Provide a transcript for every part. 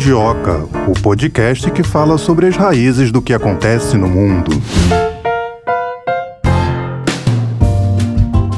Mundioca, o podcast que fala sobre as raízes do que acontece no mundo.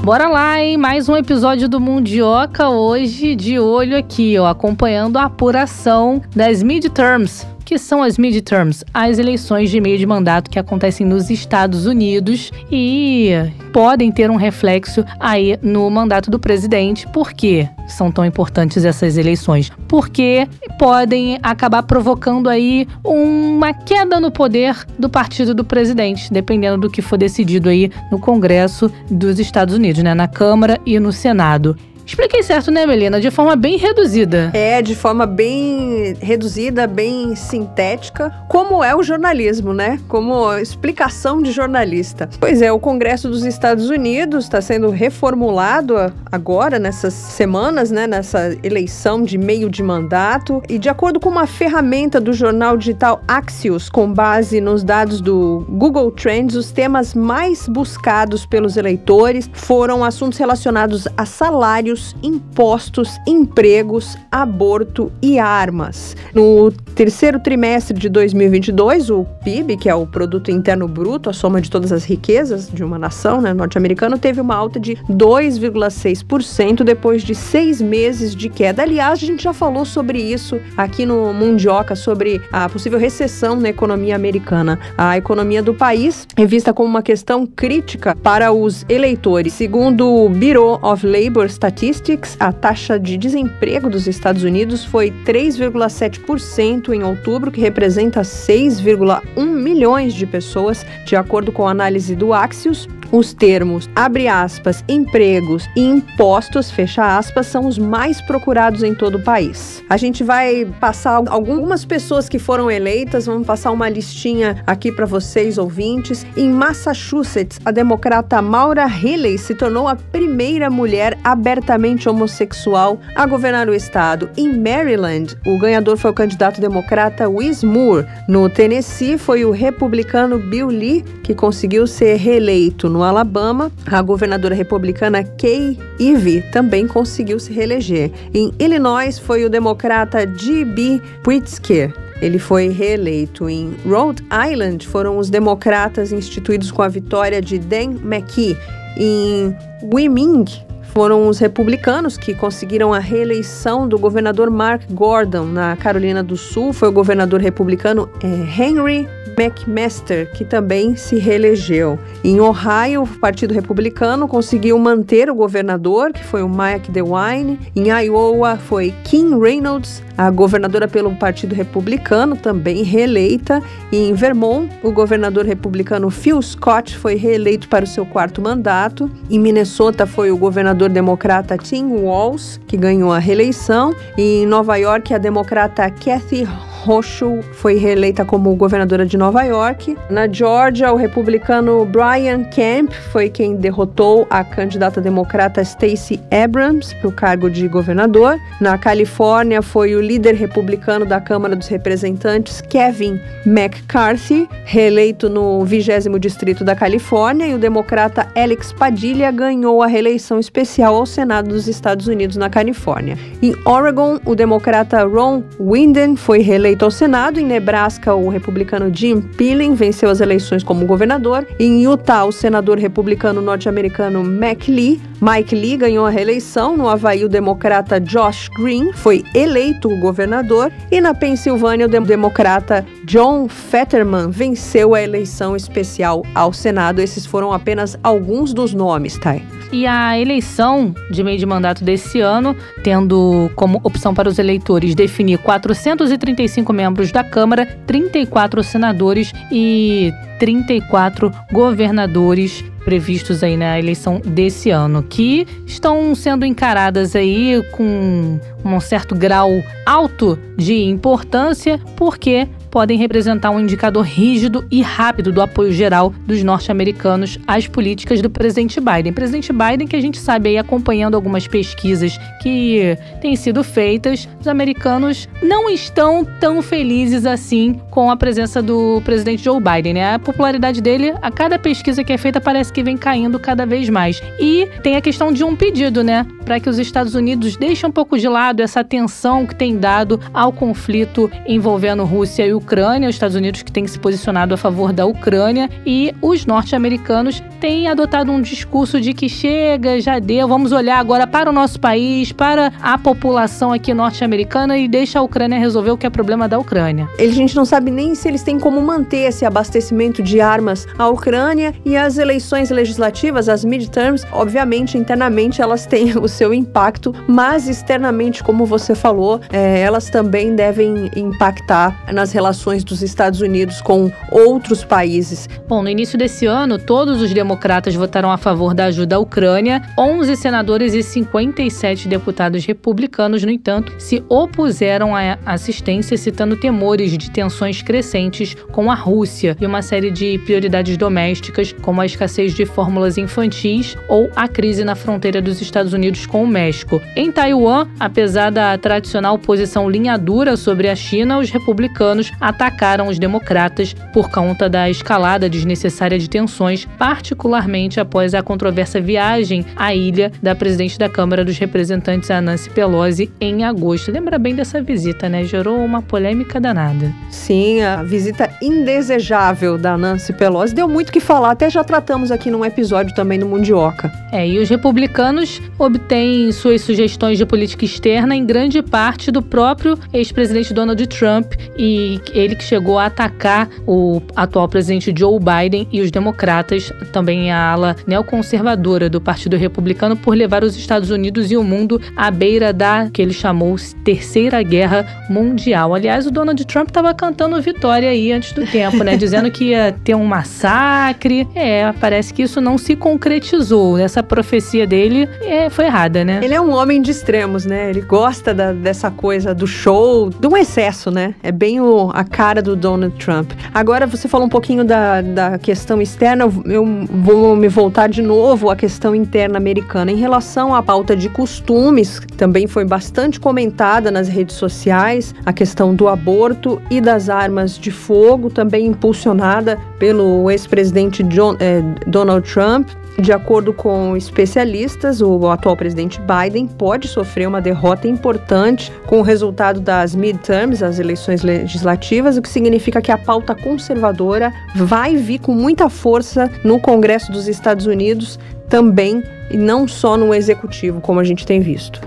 Bora lá, hein? Mais um episódio do Mundioca hoje de olho aqui, ó, acompanhando a apuração das midterms que são as midterms, as eleições de meio de mandato que acontecem nos Estados Unidos e podem ter um reflexo aí no mandato do presidente. Por quê são tão importantes essas eleições? Porque podem acabar provocando aí uma queda no poder do partido do presidente, dependendo do que for decidido aí no Congresso dos Estados Unidos, né, na Câmara e no Senado. Expliquei certo, né, Melina? De forma bem reduzida. É, de forma bem reduzida, bem sintética, como é o jornalismo, né? Como explicação de jornalista. Pois é, o Congresso dos Estados Unidos está sendo reformulado agora, nessas semanas, né? Nessa eleição de meio de mandato. E de acordo com uma ferramenta do jornal digital Axios, com base nos dados do Google Trends, os temas mais buscados pelos eleitores foram assuntos relacionados a salário impostos, empregos, aborto e armas. No terceiro trimestre de 2022, o PIB, que é o produto interno bruto, a soma de todas as riquezas de uma nação né, norte-americana, teve uma alta de 2,6% depois de seis meses de queda. Aliás, a gente já falou sobre isso aqui no Mundioca, sobre a possível recessão na economia americana. A economia do país é vista como uma questão crítica para os eleitores. Segundo o Bureau of Labor Statistics, Statistics, a taxa de desemprego dos Estados Unidos foi 3,7% em outubro, que representa 6,1 milhões de pessoas, de acordo com a análise do Axios. Os termos, abre aspas, empregos e impostos, fecha aspas, são os mais procurados em todo o país. A gente vai passar algumas pessoas que foram eleitas, vamos passar uma listinha aqui para vocês, ouvintes. Em Massachusetts, a democrata Maura Healey se tornou a primeira mulher abertamente homossexual a governar o estado. Em Maryland, o ganhador foi o candidato democrata Wiz Moore. No Tennessee, foi o republicano Bill Lee que conseguiu ser reeleito. No Alabama, a governadora republicana Kay Ivey também conseguiu se reeleger. Em Illinois, foi o democrata G.B. Pritzker. Ele foi reeleito. Em Rhode Island, foram os democratas instituídos com a vitória de Dan McKee. Em Wyoming, foram os republicanos que conseguiram a reeleição do governador Mark Gordon na Carolina do Sul. Foi o governador republicano é, Henry McMaster, que também se reelegeu. Em Ohio, o Partido Republicano conseguiu manter o governador, que foi o Mike DeWine. Em Iowa, foi Kim Reynolds, a governadora pelo Partido Republicano, também reeleita. E em Vermont, o governador republicano Phil Scott foi reeleito para o seu quarto mandato. Em Minnesota, foi o governador democrata Tim Walz, que ganhou a reeleição. E em Nova York, a democrata Kathy Hochul foi reeleita como governadora de Nova York. Na Georgia, o republicano Brian Kemp foi quem derrotou a candidata democrata Stacey Abrams para o cargo de governador. Na Califórnia, foi o líder republicano da Câmara dos Representantes, Kevin McCarthy, reeleito no 20 Distrito da Califórnia, e o democrata Alex Padilha ganhou a reeleição especial ao Senado dos Estados Unidos na Califórnia. Em Oregon, o democrata Ron Wyden foi reeleito eleito ao Senado. Em Nebraska, o republicano Jim Pillen venceu as eleições como governador. Em Utah, o senador republicano norte-americano Mac Lee, Mike Lee ganhou a reeleição. No Havaí, o democrata Josh Green foi eleito governador. E na Pensilvânia, o democrata John Fetterman venceu a eleição especial ao Senado. Esses foram apenas alguns dos nomes, Thay. E a eleição de meio de mandato desse ano, tendo como opção para os eleitores definir 435 membros da Câmara, 34 senadores e 34 governadores previstos aí na eleição desse ano, que estão sendo encaradas aí com um certo grau alto de importância, porque podem representar um indicador rígido e rápido do apoio geral dos norte-americanos às políticas do presidente Biden. Presidente Biden, que a gente sabe aí acompanhando algumas pesquisas que têm sido feitas, os americanos não estão tão felizes assim com a presença do presidente Joe Biden, né? A popularidade dele, a cada pesquisa que é feita, parece que vem caindo cada vez mais. E tem a questão de um pedido, né? Para que os Estados Unidos deixem um pouco de lado essa atenção que tem dado ao conflito envolvendo Rússia e Ucrânia, os Estados Unidos que têm se posicionado a favor da Ucrânia e os norte-americanos têm adotado um discurso de que chega, já deu, vamos olhar agora para o nosso país, para a população aqui norte-americana e deixa a Ucrânia resolver o que é problema da Ucrânia. A gente não sabe nem se eles têm como manter esse abastecimento de armas à Ucrânia e as eleições legislativas, as midterms, obviamente internamente elas têm o seu impacto, mas externamente, como você falou, é, elas também devem impactar nas relações dos Estados Unidos com outros países. Bom, no início desse ano, todos os democratas votaram a favor da ajuda à Ucrânia. 11 senadores e 57 deputados republicanos, no entanto, se opuseram à assistência, citando temores de tensões crescentes com a Rússia e uma série de prioridades domésticas, como a escassez de fórmulas infantis ou a crise na fronteira dos Estados Unidos com o México. Em Taiwan, apesar da tradicional posição linha dura sobre a China, os republicanos atacaram os democratas por conta da escalada desnecessária de tensões, particularmente após a controversa viagem à ilha da presidente da Câmara dos Representantes, Nancy Pelosi, em agosto. Lembra bem dessa visita, né? Gerou uma polêmica danada. Sim, a visita indesejável da Nancy Pelosi deu muito que falar, até já tratamos aqui num episódio também no Mundioca. É, e os republicanos obtêm suas sugestões de política externa em grande parte do próprio ex-presidente Donald Trump e ele que chegou a atacar o atual presidente Joe Biden e os democratas, também a ala neoconservadora do Partido Republicano, por levar os Estados Unidos e o mundo à beira da que ele chamou Terceira Guerra Mundial. Aliás, o Donald Trump estava cantando vitória aí antes do tempo, né? Dizendo que ia ter um massacre. É, parece que isso não se concretizou. Essa profecia dele é, foi errada, né? Ele é um homem de extremos, né? Ele gosta da, dessa coisa do show, do excesso, né? É bem o, a cara do Donald Trump. Agora, você falou um pouquinho da, da questão externa, eu vou me voltar de novo à questão interna americana. Em relação à pauta de costumes, também foi bastante comentada nas redes sociais, a questão do aborto e das armas de fogo, também impulsionada pelo ex-presidente eh, Donald Trump. De acordo com especialistas, o atual presidente Biden pode sofrer uma derrota importante com o resultado das midterms, as eleições legislativas, o que significa que a pauta conservadora vai vir com muita força no Congresso dos Estados Unidos também, e não só no executivo, como a gente tem visto.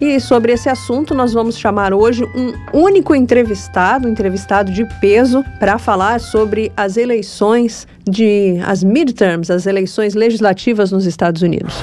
E sobre esse assunto, nós vamos chamar hoje um único entrevistado, um entrevistado de peso, para falar sobre as eleições de as midterms, as eleições legislativas nos Estados Unidos.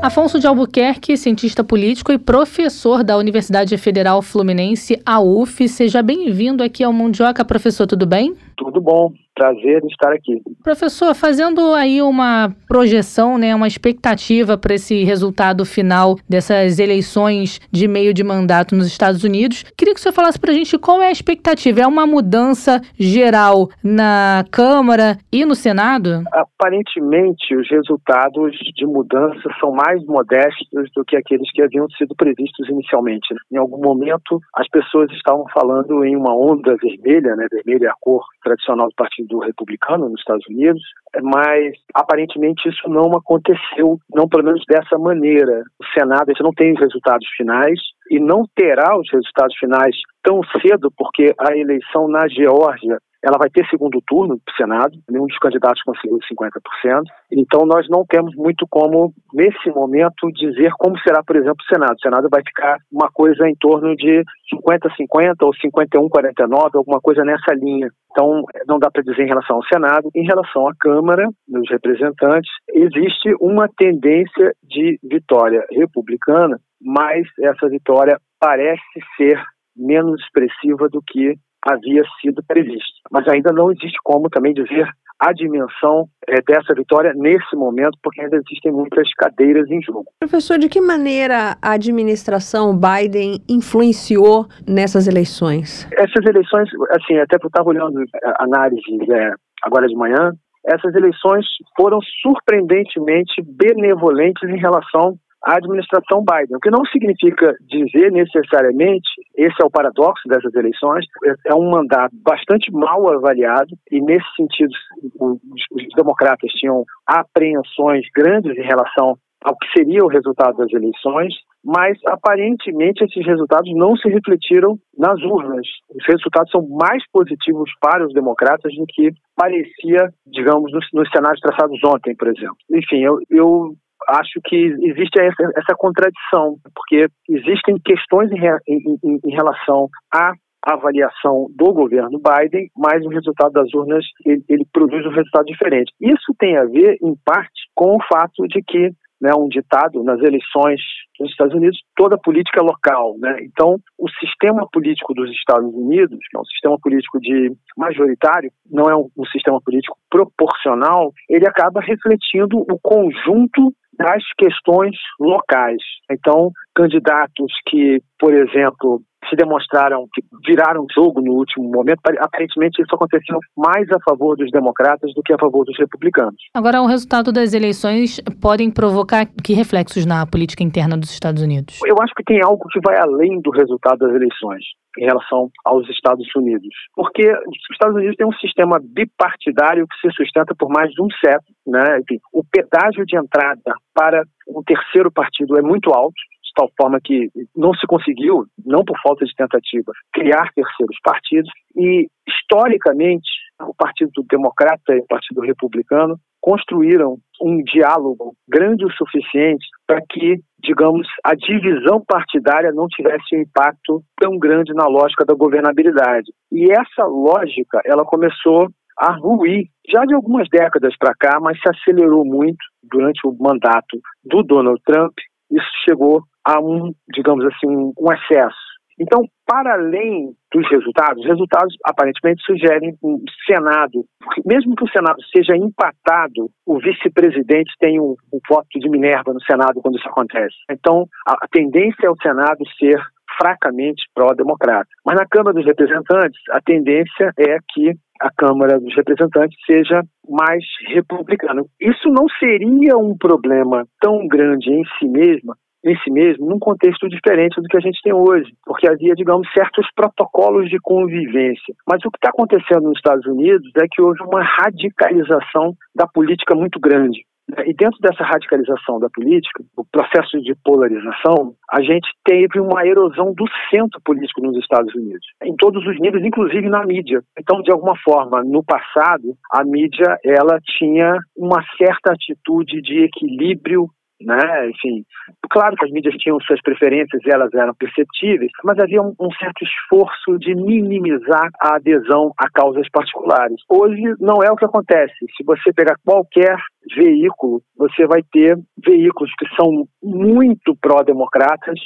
Afonso de Albuquerque, cientista político e professor da Universidade Federal Fluminense, a UF. Seja bem-vindo aqui ao Mundioca, professor, tudo bem? Tudo bom, prazer em estar aqui. Professor, fazendo aí uma projeção, né, uma expectativa para esse resultado final dessas eleições de meio de mandato nos Estados Unidos, queria que o senhor falasse para a gente qual é a expectativa. É uma mudança geral na Câmara e no Senado? Aparentemente, os resultados de mudança são mais modestos do que aqueles que haviam sido previstos inicialmente. Né? Em algum momento, as pessoas estavam falando em uma onda vermelha, né, vermelha é a cor tradicional do Partido Republicano nos Estados Unidos, mas aparentemente isso não aconteceu, não pelo menos dessa maneira. O Senado não tem os resultados finais e não terá os resultados finais tão cedo, porque a eleição na Geórgia ela vai ter segundo turno para o Senado, nenhum dos candidatos conseguiu 50%. Então, nós não temos muito como, nesse momento, dizer como será, por exemplo, o Senado. O Senado vai ficar uma coisa em torno de 50-50 ou 51-49, alguma coisa nessa linha. Então, não dá para dizer em relação ao Senado. Em relação à Câmara dos Representantes, existe uma tendência de vitória republicana, mas essa vitória parece ser menos expressiva do que havia sido previsto. Mas ainda não existe como também dizer a dimensão é, dessa vitória nesse momento, porque ainda existem muitas cadeiras em jogo. Professor, de que maneira a administração Biden influenciou nessas eleições? Essas eleições, assim, até eu estava olhando análises é, agora de manhã, essas eleições foram surpreendentemente benevolentes em relação à administração Biden, o que não significa dizer necessariamente, esse é o paradoxo dessas eleições, é um mandato bastante mal avaliado e nesse sentido os, os democratas tinham apreensões grandes em relação ao que seria o resultado das eleições, mas aparentemente esses resultados não se refletiram nas urnas. Os resultados são mais positivos para os democratas do que parecia, digamos, nos, nos cenários traçados ontem, por exemplo. Enfim, eu, eu acho que existe essa, essa, contradição, porque existem questões em, em, em relação à avaliação do governo Biden, mas o resultado das urnas ele, ele, produz um resultado diferente. Isso tem a ver, em parte, com o fato de que né, um ditado nas eleições dos Estados Unidos, toda política é local. Né? Então, o sistema político dos Estados Unidos, que é um sistema político de majoritário, não é um, um sistema político proporcional, ele acaba refletindo o conjunto das questões locais. Então, candidatos que, por exemplo, se demonstraram que viraram jogo no último momento. Aparentemente, isso aconteceu mais a favor dos democratas do que a favor dos republicanos. Agora, o resultado das eleições podem provocar que reflexos na política interna dos Estados Unidos? Eu acho que tem algo que vai além do resultado das eleições em relação aos Estados Unidos. Porque os Estados Unidos têm um sistema bipartidário que se sustenta por mais de um século. Né? Enfim, o pedágio de entrada para um terceiro partido é muito alto tal forma que não se conseguiu, não por falta de tentativa, criar terceiros partidos e, historicamente, o Partido Democrata e o Partido Republicano construíram um diálogo grande o suficiente para que, digamos, a divisão partidária não tivesse um impacto tão grande na lógica da governabilidade. E essa lógica, ela começou a ruir já de algumas décadas para cá, mas se acelerou muito durante o mandato do Donald Trump. Isso chegou a um, digamos assim, um excesso. Então, para além dos resultados, os resultados aparentemente sugerem um Senado, mesmo que o Senado seja empatado, o vice-presidente tem um, um, voto de Minerva no Senado quando isso acontece. Então, a, a tendência é o Senado ser fracamente pró-democrata. Mas na Câmara dos Representantes, a tendência é que a Câmara dos Representantes seja mais republicana. Isso não seria um problema tão grande em si mesma em si mesmo num contexto diferente do que a gente tem hoje, porque havia, digamos, certos protocolos de convivência. Mas o que está acontecendo nos Estados Unidos é que houve uma radicalização da política muito grande. E dentro dessa radicalização da política, o processo de polarização, a gente teve uma erosão do centro político nos Estados Unidos, em todos os níveis, inclusive na mídia. Então, de alguma forma, no passado, a mídia ela tinha uma certa atitude de equilíbrio né? Enfim, claro que as mídias tinham suas preferências e elas eram perceptíveis, mas havia um, um, certo esforço de minimizar a adesão a causas particulares. Hoje não é o que acontece. Se você pegar qualquer veículo, você vai ter veículos que são muito pró-democratas,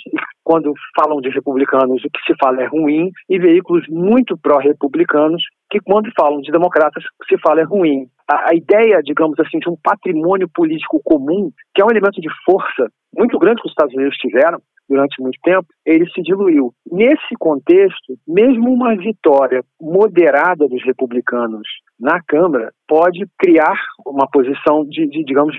quando falam de republicanos, o que se fala é ruim, e veículos muito pró-republicanos, que quando falam de democratas, se fala é ruim. A, a ideia, digamos assim, de um patrimônio político comum, que é um elemento de força muito grande que os Estados Unidos tiveram, durante muito tempo, ele se diluiu. Nesse contexto, mesmo uma vitória moderada dos republicanos na Câmara pode criar uma posição de, de digamos,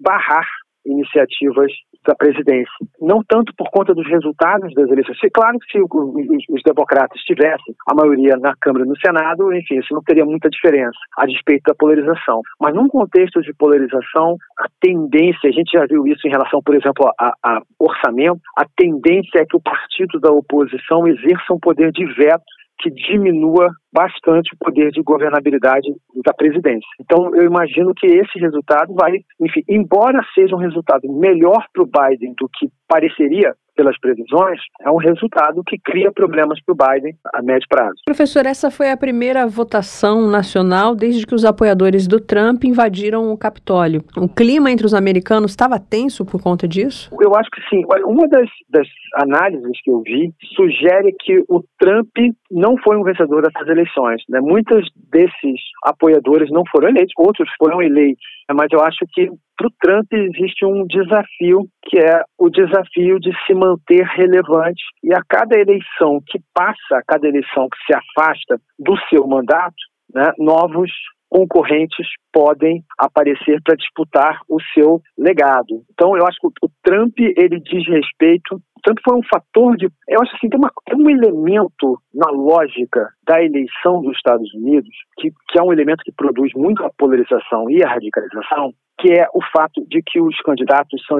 barrar iniciativas da presidência. Não tanto por conta dos resultados das eleições. Claro que se os, os democratas tivessem a maioria na Câmara e no Senado, enfim, isso não teria muita diferença, a despeito da polarização. Mas num contexto de polarização, a tendência, a gente já viu isso em relação, por exemplo, a, a orçamento, a tendência é que o partido da oposição exerça um poder de veto que diminua bastante o poder de governabilidade da presidência. Então, eu imagino que esse resultado vai, enfim, embora seja um resultado melhor para o Biden do que pareceria, pelas previsões, é um resultado que cria problemas para o Biden a médio prazo. Professor, essa foi a primeira votação nacional desde que os apoiadores do Trump invadiram o Capitólio. O clima entre os americanos estava tenso por conta disso? Eu acho que sim. Uma das, das análises que eu vi sugere que o Trump não foi um vencedor dessas eleições. Né? Muitos desses apoiadores não foram eleitos, outros foram eleitos. Mas eu acho que para o Trump existe um desafio que é o desafio de se manter relevante e a cada eleição que passa, a cada eleição que se afasta do seu mandato, né, novos concorrentes podem aparecer para disputar o seu legado. Então, eu acho que o Trump ele diz respeito. O Trump foi um fator de, eu acho assim, tem, uma, tem um elemento na lógica da eleição dos Estados Unidos que, que é um elemento que produz muito a polarização e a radicalização, que é o fato de que os candidatos são,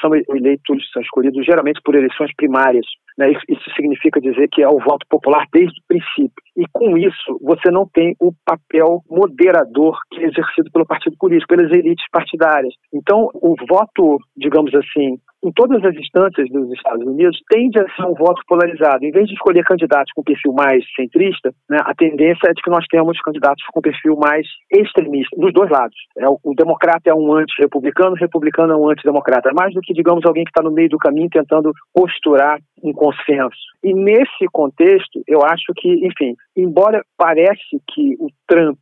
são eleitos, são escolhidos geralmente por eleições primárias. Né? Isso significa dizer que é o voto popular desde o princípio. E com isso, você não tem o papel moderador que é exercido pelo partido político, pelas elites partidárias. Então, o voto, digamos assim, em todas as instâncias dos Estados Unidos, tende a ser um voto polarizado. Em vez de escolher candidatos com perfil mais centrista, né, a tendência é de que nós temos candidatos com perfil mais extremista, dos dois lados. É, o, o democrata é um anti-republicano, o republicano é um antidemocrata. Mais do que, digamos, alguém que está no meio do caminho tentando posturar um consenso. E nesse contexto, eu acho que, enfim, embora parece que o Trump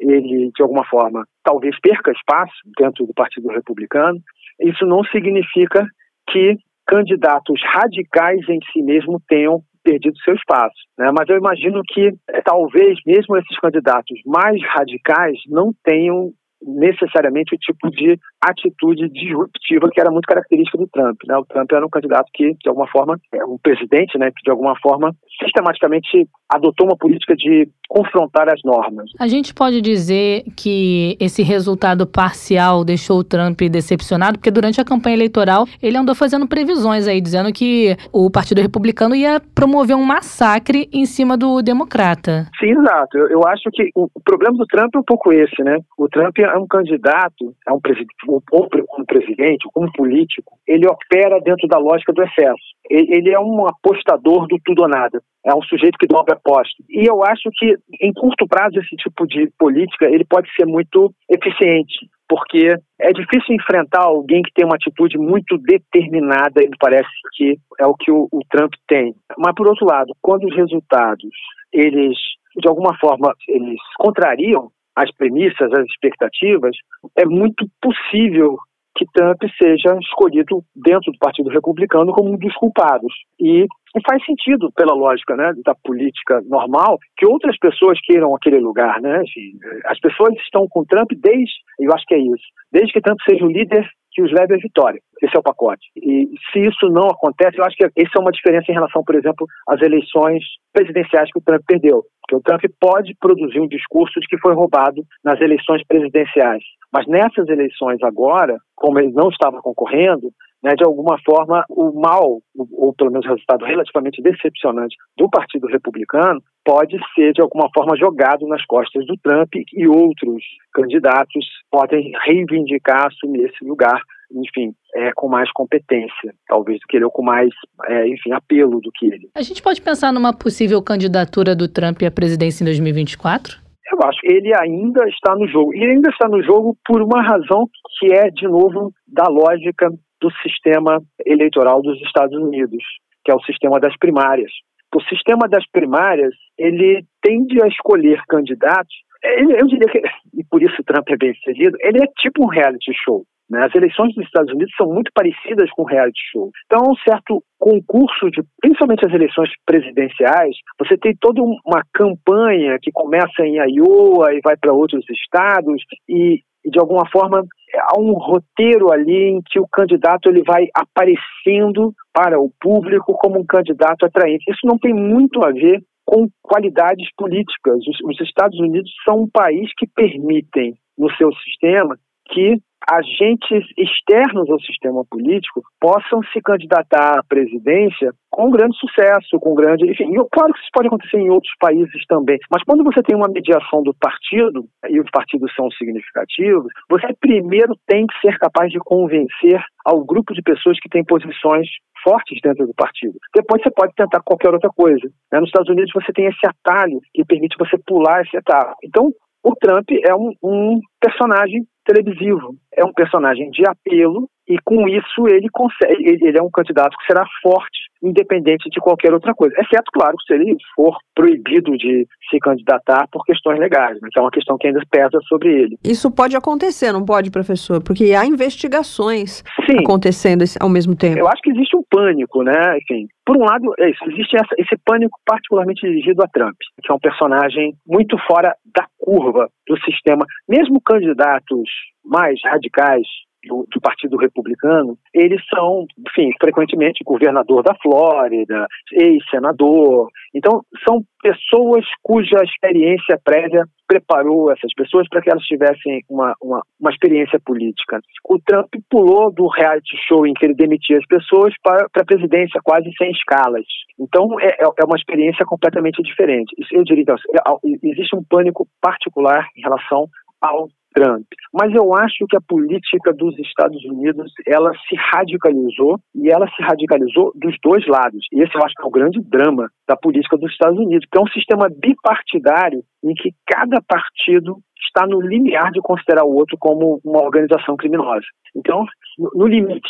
ele, de alguma forma, talvez perca espaço dentro do Partido Republicano, isso não significa que candidatos radicais em si mesmo tenham perdido seu espaço. Né? Mas eu imagino que é, talvez mesmo esses candidatos mais radicais não tenham necessariamente o tipo de atitude disruptiva que era muito característica do Trump. Né? O Trump era um candidato que, de alguma forma, é um presidente né, que, de alguma forma, sistematicamente adotou uma política de confrontar as normas. A gente pode dizer que esse resultado parcial deixou o Trump decepcionado, porque durante a campanha eleitoral ele andou fazendo previsões aí, dizendo que o Partido Republicano ia promover um massacre em cima do democrata. Sim, exato. Eu, eu acho que o, o, problema do Trump é um pouco esse, né? O Trump é um candidato, é um presidente, ou como presidente, como político, ele opera dentro da lógica do excesso. Ele, ele é um apostador do tudo ou nada. É um sujeito que dobra aposta. E eu acho que, em curto prazo, esse tipo de política ele pode ser muito eficiente, porque é difícil enfrentar alguém que tem uma atitude muito determinada, e parece que é o que o, o Trump tem. Mas, por outro lado, quando os resultados, eles, de alguma forma, eles contrariam as premissas, as expectativas, é muito possível que Trump seja escolhido dentro do Partido Republicano como um dos culpados. E, faz sentido, pela lógica né, da política normal, que outras pessoas queiram aquele lugar. Né? Assim, as pessoas estão com Trump desde, eu acho que é isso, desde que Trump seja o líder que os leve à vitória. Esse é o pacote. E se isso não acontece, eu acho que essa é uma diferença em relação, por exemplo, às eleições presidenciais que o Trump perdeu. Porque o Trump pode produzir um discurso de que foi roubado nas eleições presidenciais. Mas nessas eleições agora, como ele não estava concorrendo, né, de alguma forma o mal, ou pelo menos o resultado relativamente decepcionante do Partido Republicano, pode ser de alguma forma jogado nas costas do Trump e outros candidatos podem reivindicar, assumir esse lugar, enfim, é, com mais competência, talvez do que ele, ou com mais, é, enfim, apelo do que ele. A gente pode pensar numa possível candidatura do Trump à presidência em 2024? Eu acho que ele ainda está no jogo. E ainda está no jogo por uma razão que é, de novo, da lógica do sistema eleitoral dos Estados Unidos, que é o sistema das primárias. O sistema das primárias, ele tende a escolher candidatos, ele, eu diria que, e por isso Trump é bem sucedido, ele é tipo um reality show. Né? As eleições dos Estados Unidos são muito parecidas com reality show. Então, um certo concurso de, principalmente as eleições presidenciais, você tem toda uma campanha que começa em Iowa e vai para outros estados e, de alguma forma há um roteiro ali em que o candidato ele vai aparecendo para o público como um candidato atraente. Isso não tem muito a ver com qualidades políticas. Os, os Estados Unidos são um país que permitem no seu sistema que agentes externos ao sistema político possam se candidatar à presidência com grande sucesso, com grande. Enfim, claro que isso pode acontecer em outros países também, mas quando você tem uma mediação do partido, e os partidos são significativos, você primeiro tem que ser capaz de convencer ao grupo de pessoas que têm posições fortes dentro do partido. Depois você pode tentar qualquer outra coisa. Né? Nos Estados Unidos você tem esse atalho que permite você pular esse etapa. Então, o Trump é um, um personagem televisivo. É um personagem de apelo e com isso ele consegue, ele é um candidato que será forte, independente de qualquer outra coisa. Exceto, claro, se ele for proibido de se candidatar por questões legais, mas é uma questão que ainda pesa sobre ele. Isso pode acontecer, não pode, professor? Porque há investigações Sim. acontecendo ao mesmo tempo. Eu acho que existe um pânico, né? Enfim, por um lado, é isso, existe essa, esse pânico particularmente dirigido a Trump, que é um personagem muito fora da curva do sistema. Mesmo candidatos mais radicais do, do, Partido Republicano, eles são, enfim, frequentemente governador da Flórida, ex-senador. Então, são pessoas cuja experiência prévia preparou essas pessoas para que elas tivessem uma, uma, uma, experiência política. O Trump pulou do reality show em que ele demitia as pessoas para, a presidência quase sem escalas. Então, é, é, é uma experiência completamente diferente. Eu diria é, existe um pânico particular em relação ao Trump. Mas eu acho que a política dos Estados Unidos ela se radicalizou e ela se radicalizou dos dois lados. E esse eu acho que é o grande drama da política dos Estados Unidos, que é um sistema bipartidário em que cada partido está no limiar de considerar o outro como uma organização criminosa. Então, no limite,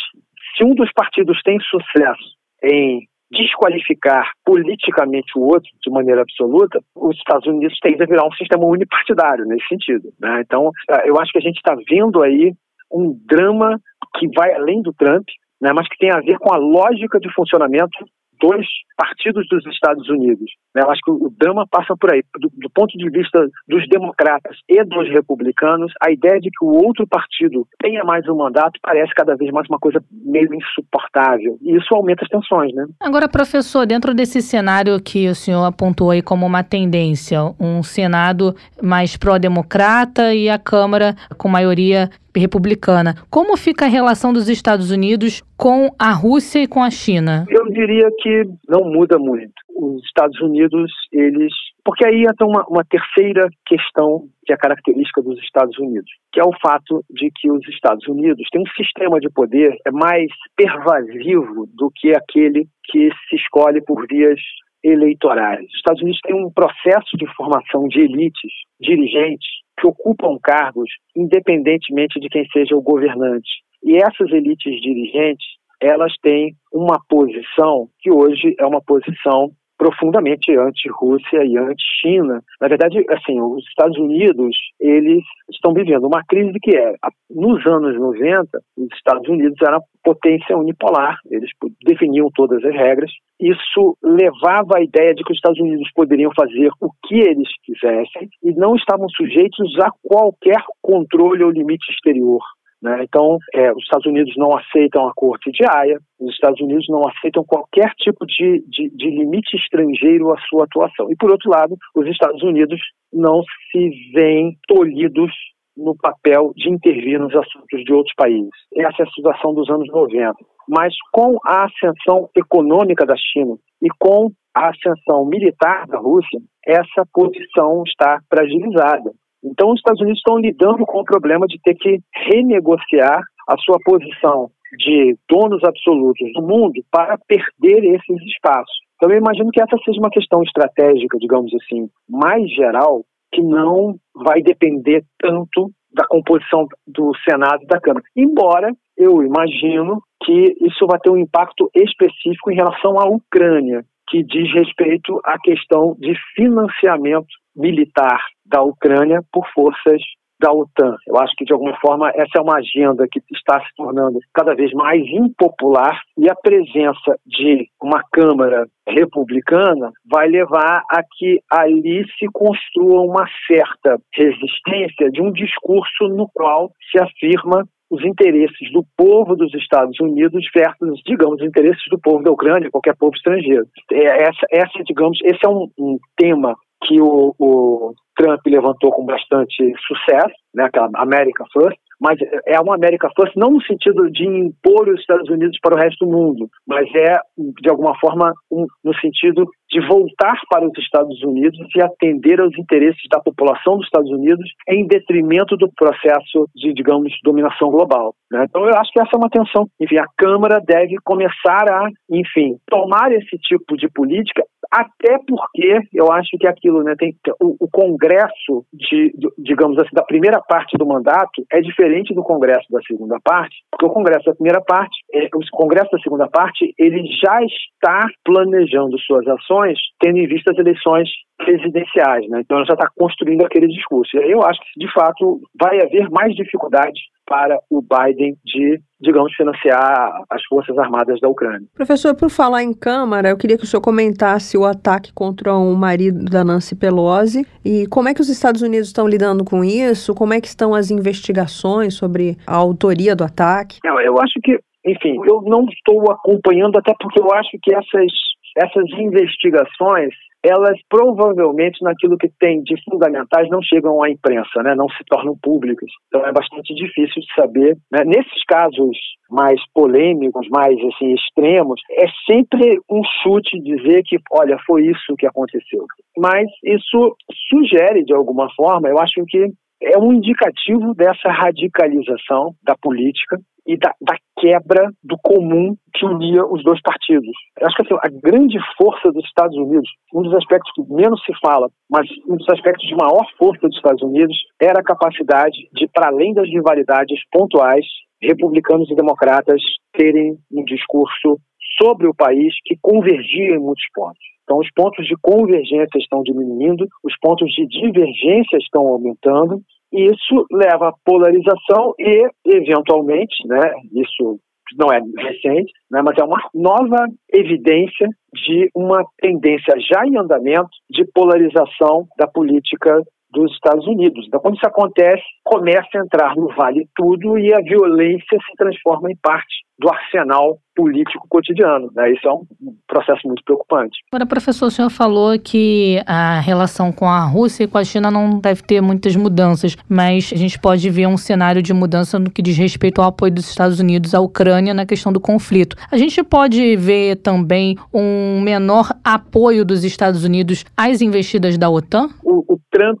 se um dos partidos tem sucesso em desqualificar politicamente o outro de maneira absoluta, os Estados Unidos tendem a virar um sistema unipartidário nesse sentido. Né? Então, eh, eu acho que a gente está vendo aí um drama que vai além do Trump, né, mas que tem a ver com a lógica de funcionamento dois partidos dos Estados Unidos. Né? Eu acho que o drama passa por aí. Do, do, ponto de vista dos democratas e dos republicanos, a ideia de que o outro partido tenha mais um mandato parece cada vez mais uma coisa meio insuportável. E isso aumenta as tensões, né? Agora, professor, dentro desse cenário que o senhor apontou aí como uma tendência, um Senado mais pró-democrata e a Câmara com maioria republicana. Como fica a relação dos Estados Unidos com a Rússia e com a China? Eu diria que não muda muito. Os Estados Unidos, eles. Porque aí entra uma, uma terceira questão que é característica dos Estados Unidos, que é o fato de que os Estados Unidos têm um sistema de poder mais pervasivo do que aquele que se escolhe por vias eleitorais. Os Estados Unidos têm um processo de formação de elites, dirigentes, que ocupam cargos independentemente de quem seja o governante. E essas elites dirigentes, elas têm uma posição que hoje é uma posição profundamente anti-Rússia e anti-China. Na verdade, assim, os Estados Unidos, eles estão vivendo uma crise que é, nos anos 90, os Estados Unidos eram potência unipolar, eles definiam todas as regras. Isso levava à ideia de que os Estados Unidos poderiam fazer o que eles quisessem e não estavam sujeitos a qualquer controle ou limite exterior. Né? Então, é, os Estados Unidos não aceitam a Corte de Haia, os Estados Unidos não aceitam qualquer tipo de, de, de, limite estrangeiro à sua atuação. E, por outro lado, os Estados Unidos não se veem tolhidos no papel de intervir nos assuntos de outros países. Essa é a situação dos anos 90. Mas com a ascensão econômica da China e com a ascensão militar da Rússia, essa posição está fragilizada. Então, os Estados Unidos estão lidando com o problema de ter que renegociar a sua posição de donos absolutos do mundo para perder esses espaços. Então, eu imagino que essa seja uma questão estratégica, digamos assim, mais geral, que não vai depender tanto da composição do Senado e da Câmara. Embora eu imagino que isso vai ter um impacto específico em relação à Ucrânia, que diz respeito à questão de financiamento militar da Ucrânia por forças da OTAN. Eu acho que, de alguma forma, essa é uma agenda que está se tornando cada vez mais impopular e a presença de uma Câmara republicana vai levar a que ali se construa uma certa resistência de um discurso no qual se afirma os interesses do povo dos Estados Unidos versus, digamos, os interesses do povo da Ucrânia, qualquer povo estrangeiro. É, essa, essa digamos, esse é um, um tema que o, o Trump levantou com bastante sucesso, né, aquela America First, mas é uma América First não no sentido de impor os Estados Unidos para o resto do mundo, mas é, de alguma forma, um, no sentido de voltar para os Estados Unidos e atender aos interesses da população dos Estados Unidos em detrimento do processo de, digamos, dominação global. Né? Então, eu acho que essa é uma tensão. Enfim, a Câmara deve começar a, enfim, tomar esse tipo de política até porque eu acho que aquilo, né, tem o, o Congresso de, de, digamos assim, da primeira parte do mandato é diferente do Congresso da segunda parte, porque o Congresso da primeira parte, é, o Congresso da segunda parte, ele já está planejando suas ações tendo em vista as eleições presidenciais, né? Então ela já está construindo aquele discurso. Eu acho que de fato vai haver mais dificuldade para o Biden de, digamos, financiar as Forças Armadas da Ucrânia. Professor, por falar em Câmara, eu queria que o senhor comentasse o ataque contra o marido da Nancy Pelosi e como é que os Estados Unidos estão lidando com isso, como é que estão as investigações sobre a autoria do ataque. Eu, eu acho que, enfim, eu não estou acompanhando até porque eu acho que essas, essas investigações elas provavelmente naquilo que tem de fundamentais não chegam à imprensa, né? não se tornam públicas. Então é bastante difícil de saber. Né? Nesses casos mais polêmicos, mais assim extremos, é sempre um chute dizer que, olha, foi isso que aconteceu. Mas isso sugere de alguma forma, eu acho que é um indicativo dessa radicalização da política e da, da, quebra do comum que unia os dois partidos. Eu acho que assim, a grande força dos Estados Unidos, um dos aspectos que menos se fala, mas um dos aspectos de maior força dos Estados Unidos era a capacidade de, para além das rivalidades pontuais, republicanos e democratas terem um discurso sobre o país que convergia em muitos pontos. Então, os pontos de convergência estão diminuindo, os pontos de divergência estão aumentando, isso leva à polarização e, eventualmente, né, isso não é recente, né, mas é uma nova evidência de uma tendência já em andamento de polarização da política dos Estados Unidos. Então, quando isso acontece, começa a entrar no vale tudo e a violência se transforma em parte do arsenal político cotidiano. Né? Isso é um processo muito preocupante. Agora, professor, o senhor falou que a relação com a Rússia e com a China não deve ter muitas mudanças, mas a gente pode ver um cenário de mudança no que diz respeito ao apoio dos Estados Unidos à Ucrânia na questão do conflito. A gente pode ver também um menor apoio dos Estados Unidos às investidas da OTAN? O, o Trump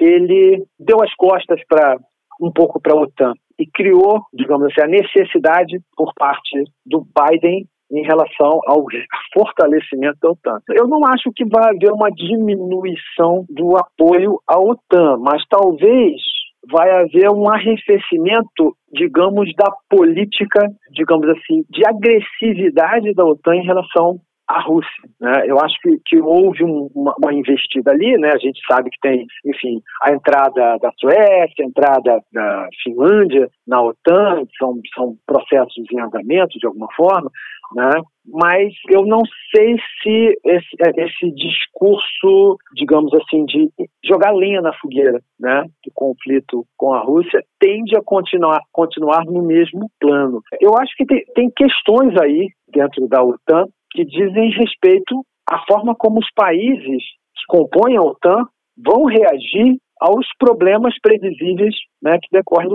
ele deu as costas para um pouco para a OTAN e criou, digamos assim, a necessidade por parte do Biden em relação ao fortalecimento da OTAN. Eu não acho que vai haver uma diminuição do apoio à OTAN, mas talvez vai haver um arrefecimento, digamos, da política, digamos assim, de agressividade da OTAN em relação a Rússia. Né? Eu acho que, que houve um, uma, uma, investida ali, né? a gente sabe que tem, enfim, a entrada da Suécia, a entrada da Finlândia na OTAN, são, são processos em andamento de alguma forma, né? mas eu não sei se esse, esse discurso, digamos assim, de jogar lenha na fogueira né, do conflito com a Rússia tende a continuar, continuar no mesmo plano. Eu acho que tem, tem questões aí dentro da OTAN que dizem respeito à forma como os países que compõem a OTAN vão reagir aos problemas previsíveis né, que decorrem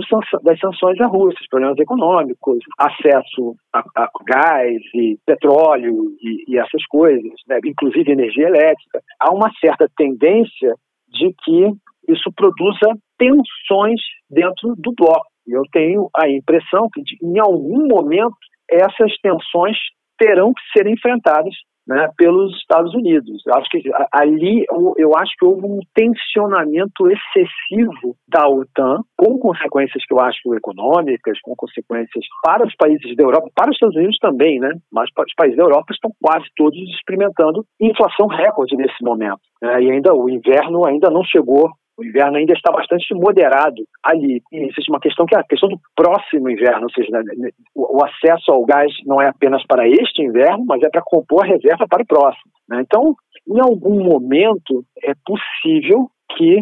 das sanções à Rússia, problemas econômicos, acesso a, a gás e petróleo e, e essas coisas, né, inclusive energia elétrica. Há uma certa tendência de que isso produza tensões dentro do bloco. Eu tenho a impressão que, em algum momento, essas tensões terão que ser enfrentadas né, pelos Estados Unidos. Acho que ali eu acho que houve um tensionamento excessivo da OTAN, com consequências que eu acho econômicas, com consequências para os países da Europa, para os Estados Unidos também, né? Mas os países da Europa estão quase todos experimentando inflação recorde nesse momento. Né? E ainda o inverno ainda não chegou o inverno ainda está bastante moderado ali. E existe uma questão que é a questão do próximo inverno, ou seja, né, o, acesso ao gás não é apenas para este inverno, mas é para compor a reserva para o próximo. Né? Então, em algum momento, é possível que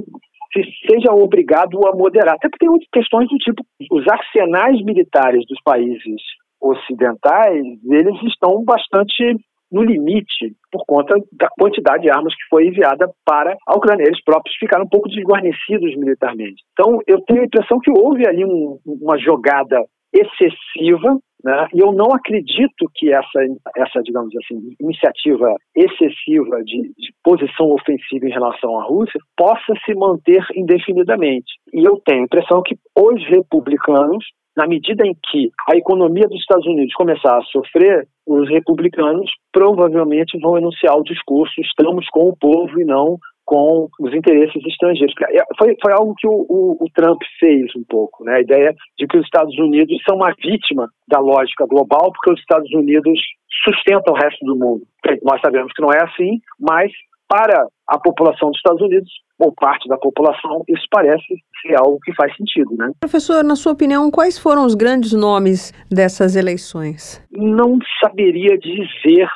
se seja obrigado a moderar. Até porque tem outras questões do tipo, os arsenais militares dos países ocidentais, eles estão bastante no limite por conta da quantidade de armas que foi enviada para a Ucrânia. Eles próprios ficaram um pouco desguarnecidos militarmente. Então, eu tenho a impressão que houve ali um, uma jogada excessiva, né? e eu não acredito que essa, essa digamos assim, iniciativa excessiva de, de, posição ofensiva em relação à Rússia possa se manter indefinidamente. E eu tenho a impressão que os republicanos na medida em que a economia dos Estados Unidos começar a sofrer, os republicanos provavelmente vão enunciar o discurso: estamos com o povo e não com os interesses estrangeiros. É, foi, foi algo que o, o, o, Trump fez um pouco, né? a ideia de que os Estados Unidos são uma vítima da lógica global, porque os Estados Unidos sustentam o resto do mundo. Nós sabemos que não é assim, mas para a população dos Estados Unidos, ou parte da população, isso parece ser algo que faz sentido, né? Professor, na sua opinião, quais foram os grandes nomes dessas eleições? Não saberia dizer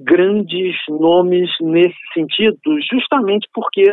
grandes nomes nesse sentido, justamente porque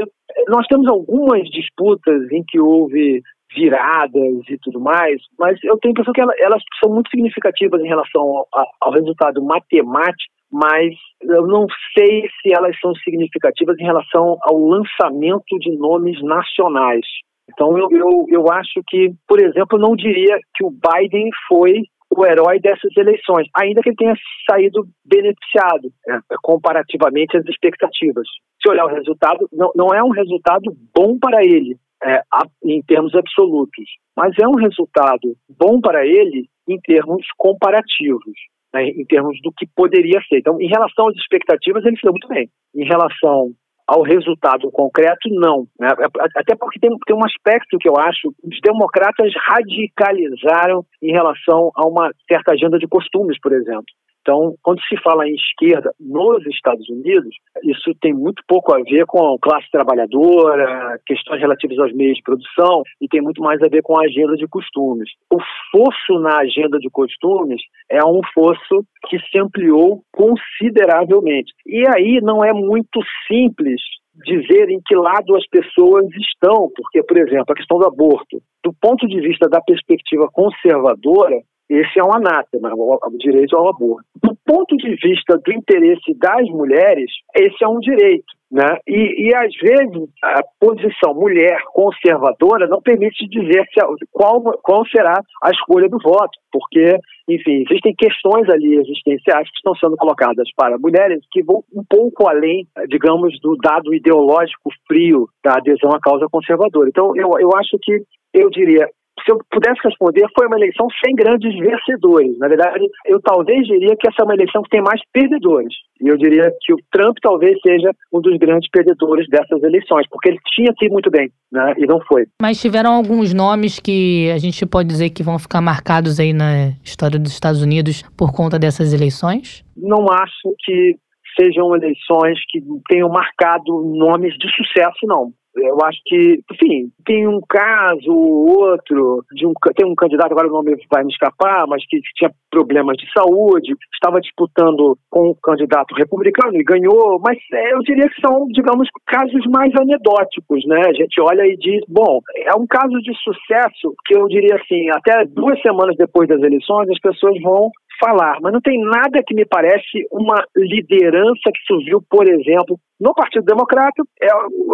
nós temos algumas disputas em que houve viradas e tudo mais, mas eu tenho a impressão que elas são muito significativas em relação ao, ao resultado matemático mas eu não sei se elas são significativas em relação ao lançamento de nomes nacionais. Então, eu, eu, eu acho que, por exemplo, não diria que o Biden foi o herói dessas eleições, ainda que ele tenha saído beneficiado é, comparativamente às expectativas. Se olhar o resultado, não, não é um resultado bom para ele é, em termos absolutos, mas é um resultado bom para ele em termos comparativos né, em termos do que poderia ser. Então, em relação às expectativas, ele se deu muito bem. Em relação ao resultado concreto, não. Né? Até porque tem, tem um aspecto que eu acho, os democratas radicalizaram em relação a uma certa agenda de costumes, por exemplo. Então, quando se fala em esquerda nos Estados Unidos, isso tem muito pouco a ver com a classe trabalhadora, questões relativas aos meios de produção, e tem muito mais a ver com a agenda de costumes. O fosso na agenda de costumes é um fosso que se ampliou consideravelmente. E aí não é muito simples dizer em que lado as pessoas estão, porque, por exemplo, a questão do aborto, do ponto de vista da perspectiva conservadora, esse é um anátema, o direito ao aborto. Do ponto de vista do interesse das mulheres, esse é um direito. Né? E, e às vezes a posição mulher conservadora não permite dizer se, qual, qual será a escolha do voto, porque, enfim, existem questões ali existenciais que estão sendo colocadas para mulheres que vão um pouco além, digamos, do dado ideológico frio da adesão à causa conservadora. Então, eu, eu acho que eu diria, se eu pudesse responder, foi uma eleição sem grandes vencedores. Na verdade, eu talvez diria que essa é uma eleição que tem mais perdedores. E eu diria que o Trump talvez seja um dos grandes perdedores dessas eleições, porque ele tinha que ir muito bem, né? E não foi. Mas tiveram alguns nomes que a gente pode dizer que vão ficar marcados aí na história dos Estados Unidos por conta dessas eleições? Não acho que sejam eleições que tenham marcado nomes de sucesso, não. Eu acho que, enfim, tem um caso ou outro de um tem um candidato agora o nome vai me escapar, mas que tinha problemas de saúde, estava disputando com um candidato republicano e ganhou, mas é, eu diria que são, digamos, casos mais anedóticos, né? A gente olha e diz, bom, é um caso de sucesso que eu diria assim, até duas semanas depois das eleições as pessoas vão falar, mas não tem nada que me parece uma liderança que surgiu, por exemplo, no Partido Democrata, é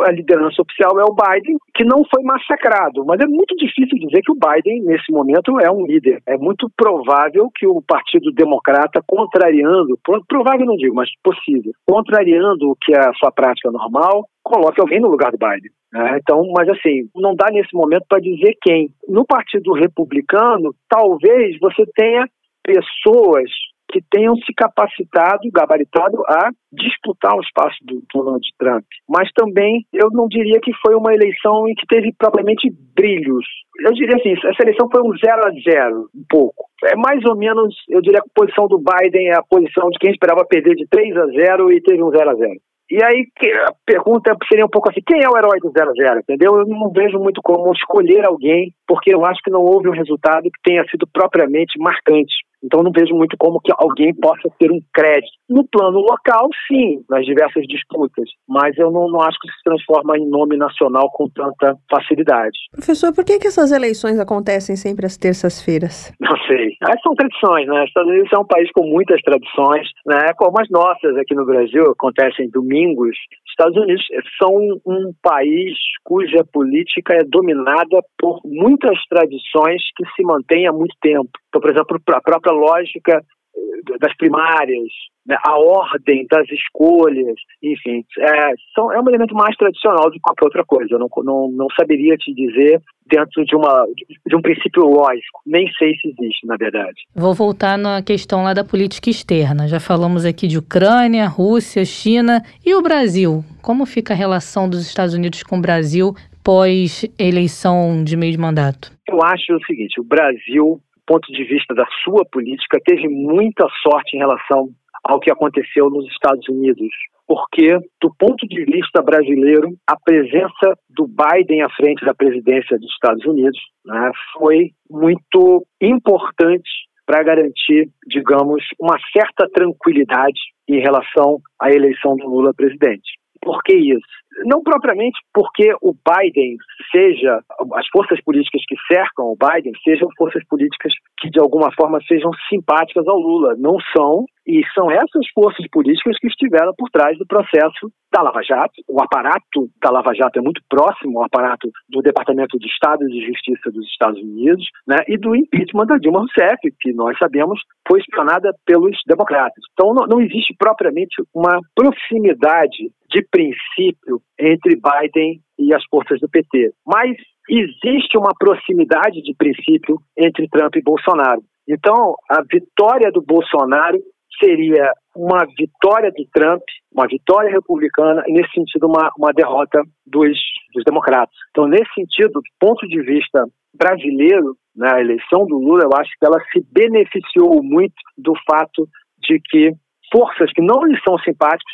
a liderança oficial é o Biden, que não foi massacrado, mas é muito difícil dizer que o Biden, nesse momento, é um líder. É muito provável que o Partido Democrata, contrariando, provável não digo, mas possível, contrariando o que é a sua prática normal, coloque alguém no lugar do Biden. Né? Então, mas assim, não dá nesse momento para dizer quem. No Partido Republicano, talvez você tenha pessoas que tenham se capacitado, gabaritado a disputar o espaço do Donald Trump. Mas também eu não diria que foi uma eleição em que teve propriamente brilhos. Eu diria assim, essa eleição foi um zero a zero, um pouco. É mais ou menos, eu diria que a posição do Biden é a posição de quem esperava perder de 3 a 0 e teve um 0 a 0. E aí a pergunta seria um pouco assim, quem é o herói do 0 a 0 entendeu? Eu não vejo muito como escolher alguém, porque eu acho que não houve um resultado que tenha sido propriamente marcante Então não vejo muito como que alguém possa ter um crédito. No plano local, sim, nas diversas disputas, mas eu não, não acho que se transforma em nome nacional com tanta facilidade. Professor, por que, que essas eleições acontecem sempre às terças-feiras? Não sei. Essas são tradições, né? Estados Unidos é um país com muitas tradições, né? Como as nossas aqui no Brasil, acontecem domingos. Estados Unidos são um país cuja política é dominada por muitas tradições que se mantêm há muito tempo. Então, por exemplo, a própria lógica eh, das primárias, né, a ordem das escolhas, enfim, é, são, é um elemento mais tradicional do que qualquer outra coisa. Eu não, não, não saberia te dizer dentro de, uma, de um princípio lógico. Nem sei se existe, na verdade. Vou voltar na questão lá da política externa. Já falamos aqui de Ucrânia, Rússia, China e o Brasil. Como fica a relação dos Estados Unidos com o Brasil pós eleição de meio de mandato? Eu acho o seguinte: o Brasil, ponto de vista da sua política, teve muita sorte em relação ao que aconteceu nos Estados Unidos. Porque, do ponto de vista brasileiro, a presença do Biden à frente da presidência dos Estados Unidos né, foi muito importante para garantir, digamos, uma certa tranquilidade em relação à eleição do Lula presidente. Por que isso? Não propriamente porque o Biden seja, as forças políticas que cercam o Biden sejam forças políticas que de alguma forma sejam simpáticas ao Lula. Não são, e são essas forças políticas que estiveram por trás do processo da Lava Jato. O aparato da Lava Jato é muito próximo ao aparato do Departamento de Estado de Justiça dos Estados Unidos né, e do impeachment da Dilma Rousseff, que nós sabemos foi espionada pelos democratas. Então não, não existe propriamente uma proximidade de princípio entre Biden e as forças do PT. Mas existe uma proximidade de princípio entre Trump e Bolsonaro. Então, a vitória do Bolsonaro seria uma vitória de Trump, uma vitória republicana, e nesse sentido, uma, uma derrota dos, dos democratas. Então, nesse sentido, do ponto de vista brasileiro, na né, eleição do Lula, eu acho que ela se beneficiou muito do fato de que forças que não lhe são simpáticos,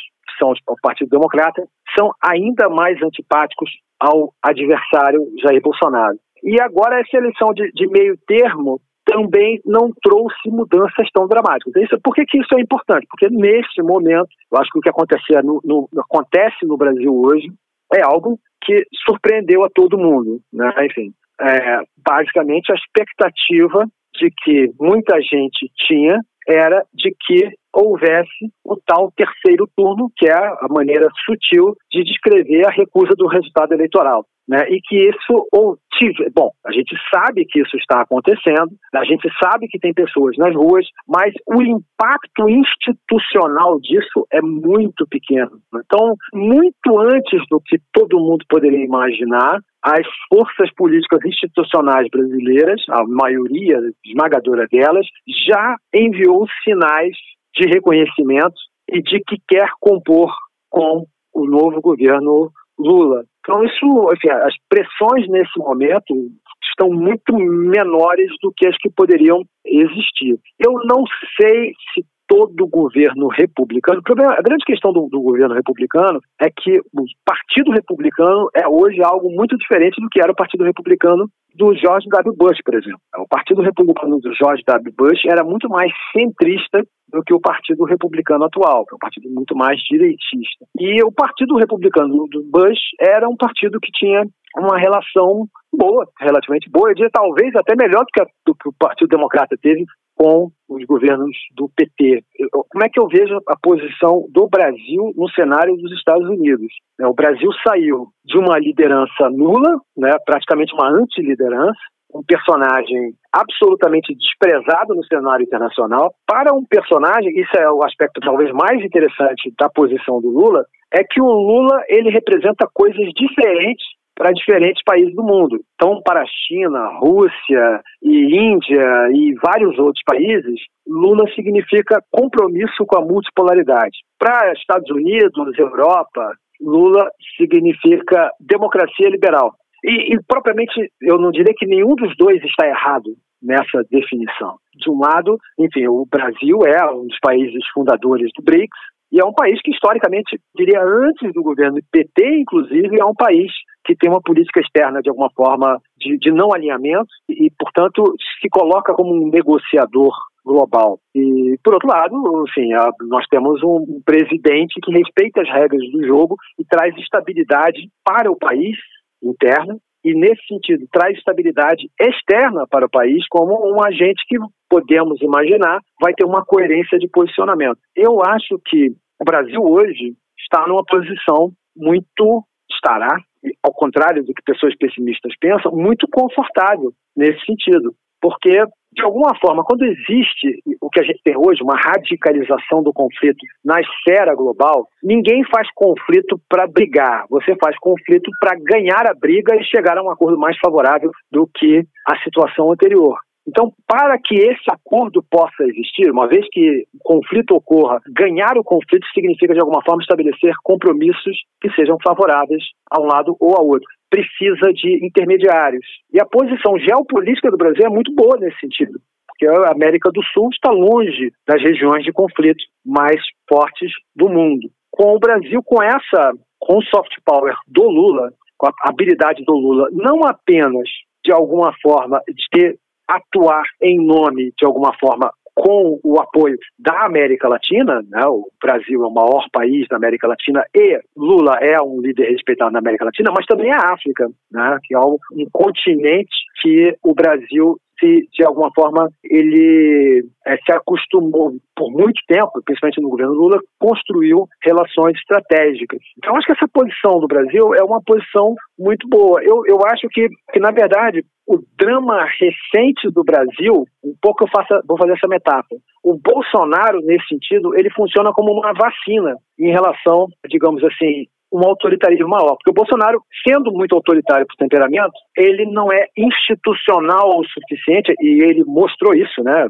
que são o Partido Democrata, são ainda mais antipáticos ao adversário Jair Bolsonaro. E agora essa eleição de, de meio termo também não trouxe mudanças tão dramáticas. Isso, por que, que isso é importante? Porque nesse momento, eu acho que o que acontecia no, no, acontece no Brasil hoje é algo que surpreendeu a todo mundo. Né? Enfim, é, basicamente a expectativa de que muita gente tinha era de que houvesse o tal terceiro turno, que é a maneira sutil de descrever a recusa do resultado eleitoral né, e que isso ou tive, bom, a gente sabe que isso está acontecendo, a gente sabe que tem pessoas nas ruas, mas o impacto institucional disso é muito pequeno. Então, muito antes do que todo mundo poderia imaginar, as forças políticas institucionais brasileiras, a maioria esmagadora delas, já enviou sinais de reconhecimento e de que quer compor com o novo governo Lula. Então, isso, enfim, as pressões nesse momento estão muito menores do que as que poderiam existir. Eu não sei se todo governo republicano. O problema, a grande questão do, do, governo republicano é que o Partido Republicano é hoje algo muito diferente do que era o Partido Republicano do George W. Bush, por exemplo. O Partido Republicano do George W. Bush era muito mais centrista do que o Partido Republicano atual, que é um partido muito mais direitista. E o Partido Republicano do Bush era um partido que tinha uma relação boa, relativamente boa, eu diria talvez até melhor do que, a, do que o Partido Democrata teve com os governos do PT. Como é que eu vejo a posição do Brasil no cenário dos Estados Unidos? É, o Brasil saiu de uma liderança nula, né, praticamente uma antiliderança, um personagem absolutamente desprezado no cenário internacional, para um personagem, isso é o aspecto talvez mais interessante da posição do Lula, é que o Lula ele representa coisas diferentes para diferentes países do mundo. Então, para a China, Rússia e Índia e vários outros países, Lula significa compromisso com a multipolaridade. Para Estados Unidos, Europa, Lula significa democracia liberal. E, e, propriamente, eu não diria que nenhum dos dois está errado nessa definição. De um lado, enfim, o Brasil é um dos países fundadores do BRICS, e é um país que, historicamente, diria antes do governo PT, inclusive, é um país que tem uma política externa, de alguma forma, de, de não alinhamento e, portanto, se coloca como um negociador global. E, por outro lado, assim, nós temos um presidente que respeita as regras do jogo e traz estabilidade para o país interno e, nesse sentido, traz estabilidade externa para o país como um agente que podemos imaginar vai ter uma coerência de posicionamento. Eu acho que o Brasil hoje está numa posição muito estará, ao contrário do que pessoas pessimistas pensam, muito confortável nesse sentido. Porque, de alguma forma, quando existe o que a gente tem hoje, uma radicalização do conflito na esfera global, ninguém faz conflito para brigar. Você faz conflito para ganhar a briga e chegar a um acordo mais favorável do que a situação anterior. Então, para que esse acordo possa existir, uma vez que o conflito ocorra, ganhar o conflito significa, de alguma forma, estabelecer compromissos que sejam favoráveis a um lado ou ao outro. Precisa de intermediários. E a posição geopolítica do Brasil é muito boa nesse sentido, porque a América do Sul está longe das regiões de conflito mais fortes do mundo. Com o Brasil, com essa, com o soft power do Lula, com a habilidade do Lula, não apenas de alguma forma de ter atuar em nome, de alguma forma, com o apoio da América Latina, né? o Brasil é o maior país da América Latina e Lula é um líder respeitado na América Latina, mas também a África, né? que é um continente que o Brasil se, de alguma forma, ele é, se acostumou por muito tempo, principalmente no governo Lula, construiu relações estratégicas. Então, acho que essa posição do Brasil é uma posição muito boa. Eu, eu acho que, que, na verdade, o drama recente do Brasil, um pouco eu faço, vou fazer essa metáfora. O Bolsonaro, nesse sentido, ele funciona como uma vacina em relação, digamos assim, um autoritarismo maior. Porque o Bolsonaro, sendo muito autoritário por temperamento, ele não é institucional o suficiente, e ele mostrou isso, né?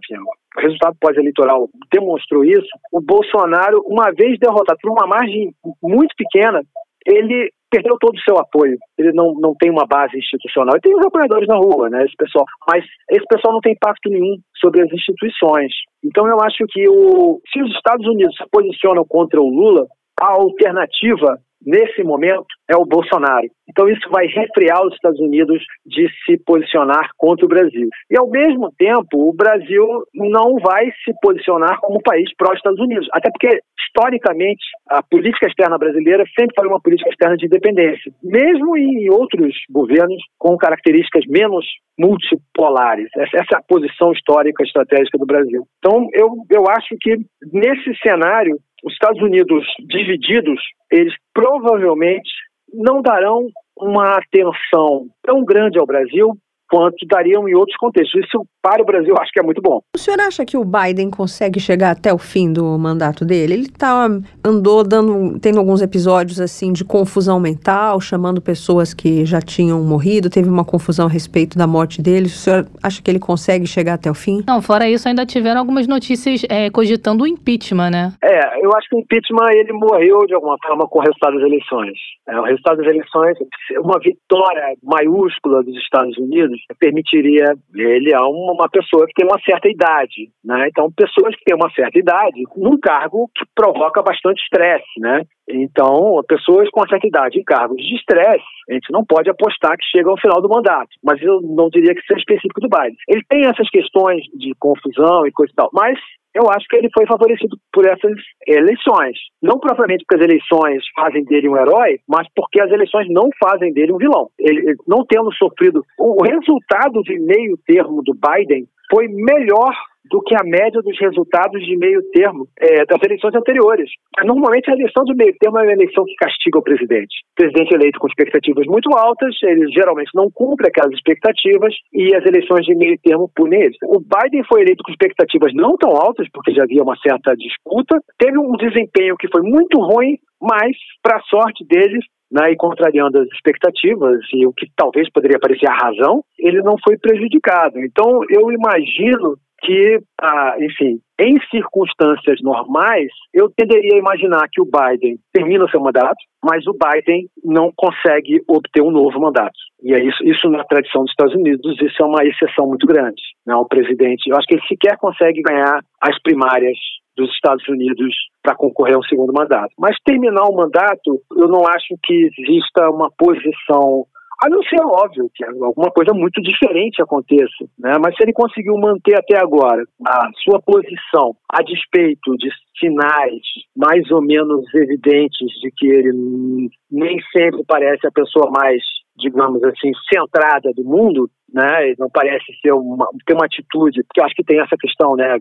O resultado pós-eleitoral demonstrou isso. O Bolsonaro, uma vez derrotado por uma margem muito pequena, ele perdeu todo o seu apoio. Ele não, não tem uma base institucional. Ele tem os apoiadores na rua, né, esse pessoal. Mas esse pessoal não tem impacto nenhum sobre as instituições. Então eu acho que o, se os Estados Unidos se posicionam contra o Lula, a alternativa nesse momento, é o Bolsonaro. Então, isso vai refrear os Estados Unidos de se posicionar contra o Brasil. E, ao mesmo tempo, o Brasil não vai se posicionar como país pró-Estados Unidos. Até porque, historicamente, a política externa brasileira sempre foi uma política externa de independência, mesmo em outros governos com características menos multipolares. Essa é a posição histórica estratégica do Brasil. Então, eu, eu acho que, nesse cenário, os Estados Unidos divididos, eles provavelmente não darão uma atenção tão grande ao Brasil quanto dariam em outros contextos. Isso para o Brasil acho que é muito bom. O senhor acha que o Biden consegue chegar até o fim do mandato dele? Ele tá, andou dando, tendo alguns episódios assim de confusão mental, chamando pessoas que já tinham morrido, teve uma confusão a respeito da morte dele. O senhor acha que ele consegue chegar até o fim? Não, fora isso, ainda tiveram algumas notícias é, cogitando o impeachment, né? É, eu acho que o impeachment ele morreu de alguma forma com o resultado das eleições. É, o resultado das eleições, uma vitória maiúscula dos Estados Unidos permitiria ele a uma pessoa que tem uma certa idade, né? Então, pessoas que têm uma certa idade, num cargo que provoca bastante estresse, né? Então, pessoas com certa idade em cargos de estresse, a gente não pode apostar que chega ao final do mandato. Mas eu não diria que seja específico do Biden. Ele tem essas questões de confusão e coisa e tal, mas eu acho que ele foi favorecido por essas eleições. Não propriamente porque as eleições fazem dele um herói, mas porque as eleições não fazem dele um vilão. Ele, não tendo sofrido. O resultado de meio termo do Biden foi melhor do que a média dos resultados de meio termo é, das eleições anteriores. Normalmente a eleição de meio termo é uma eleição que castiga o presidente. O presidente eleito com expectativas muito altas, ele geralmente não cumpre aquelas expectativas e as eleições de meio termo punem eles. O Biden foi eleito com expectativas não tão altas, porque já havia uma certa disputa, teve um desempenho que foi muito ruim, mas, para a sorte deles, né, e contrariando as expectativas e o que talvez poderia parecer a razão, ele não foi prejudicado. Então, eu imagino que, ah, enfim, em circunstâncias normais, eu tenderia a imaginar que o Biden termina o seu mandato, mas o Biden não consegue obter um novo mandato. E é isso, isso na tradição dos Estados Unidos, isso é uma exceção muito grande. Né? O presidente, eu acho que ele sequer consegue ganhar as primárias dos Estados Unidos para concorrer a um segundo mandato. Mas terminar o mandato, eu não acho que exista uma posição A não ser, óbvio, que alguma coisa muito diferente aconteça. Né? Mas se ele conseguiu manter até agora a sua posição a despeito de sinais mais ou menos evidentes de que ele nem sempre parece a pessoa mais digamos assim, centrada do mundo, né? Não parece ser uma, ter uma atitude, porque eu acho que tem essa questão, né?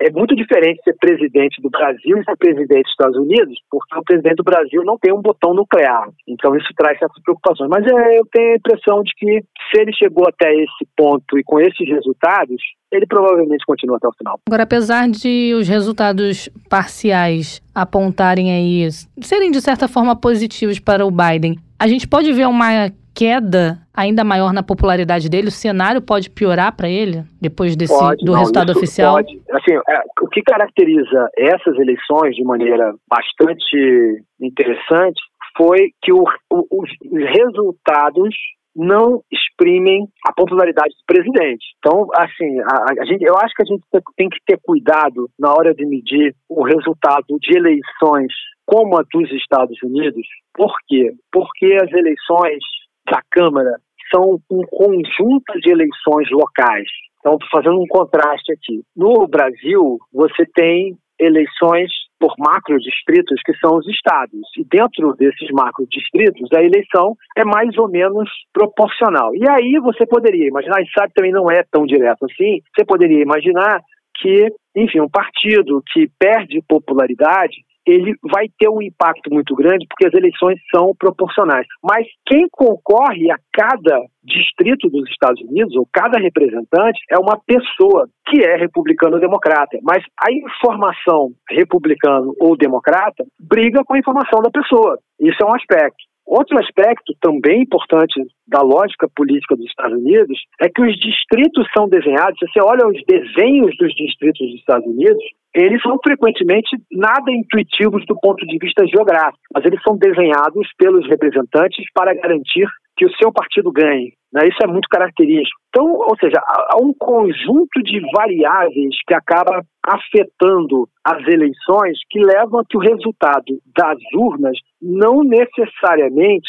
É muito diferente ser presidente do Brasil e ser presidente dos Estados Unidos, porque o presidente do Brasil não tem um botão nuclear. Então isso traz certas preocupações. Mas é, eu tenho a impressão de que se ele chegou até esse ponto e com esses resultados, ele provavelmente continua até o final. Agora, apesar de os resultados parciais apontarem aí, serem de certa forma positivos para o Biden, a gente pode ver uma queda ainda maior na popularidade dele? O cenário pode piorar para ele depois desse pode, do não, resultado oficial? Pode. Assim, é, o que caracteriza essas eleições de maneira bastante interessante foi que o, o, os resultados não exprimem a popularidade do presidente. Então, assim, a, a, gente, eu acho que a gente tem que ter cuidado na hora de medir o resultado de eleições como a dos Estados Unidos. Por quê? Porque as eleições da Câmara são um conjunto de eleições locais. Então, fazendo um contraste aqui. No Brasil, você tem eleições por macro-distritos, que são os estados. E dentro desses macro-distritos, a eleição é mais ou menos proporcional. E aí você poderia imaginar, e sabe também não é tão direto assim, você poderia imaginar que, enfim, um partido que perde popularidade ele vai ter um impacto muito grande porque as eleições são proporcionais. Mas quem concorre a cada distrito dos Estados Unidos, ou cada representante, é uma pessoa que é republicano ou democrata. Mas a informação republicano ou democrata briga com a informação da pessoa. Isso é um aspecto. Outro aspecto também importante da lógica política dos Estados Unidos é que os distritos são desenhados, se você olha os desenhos dos distritos dos Estados Unidos, eles são frequentemente nada intuitivos do ponto de vista geográfico, mas eles são desenhados pelos representantes para garantir que o seu partido ganhe. Né? Isso é muito característico. Então, ou seja, há um conjunto de variáveis que acaba afetando as eleições que levam a que o resultado das urnas não necessariamente,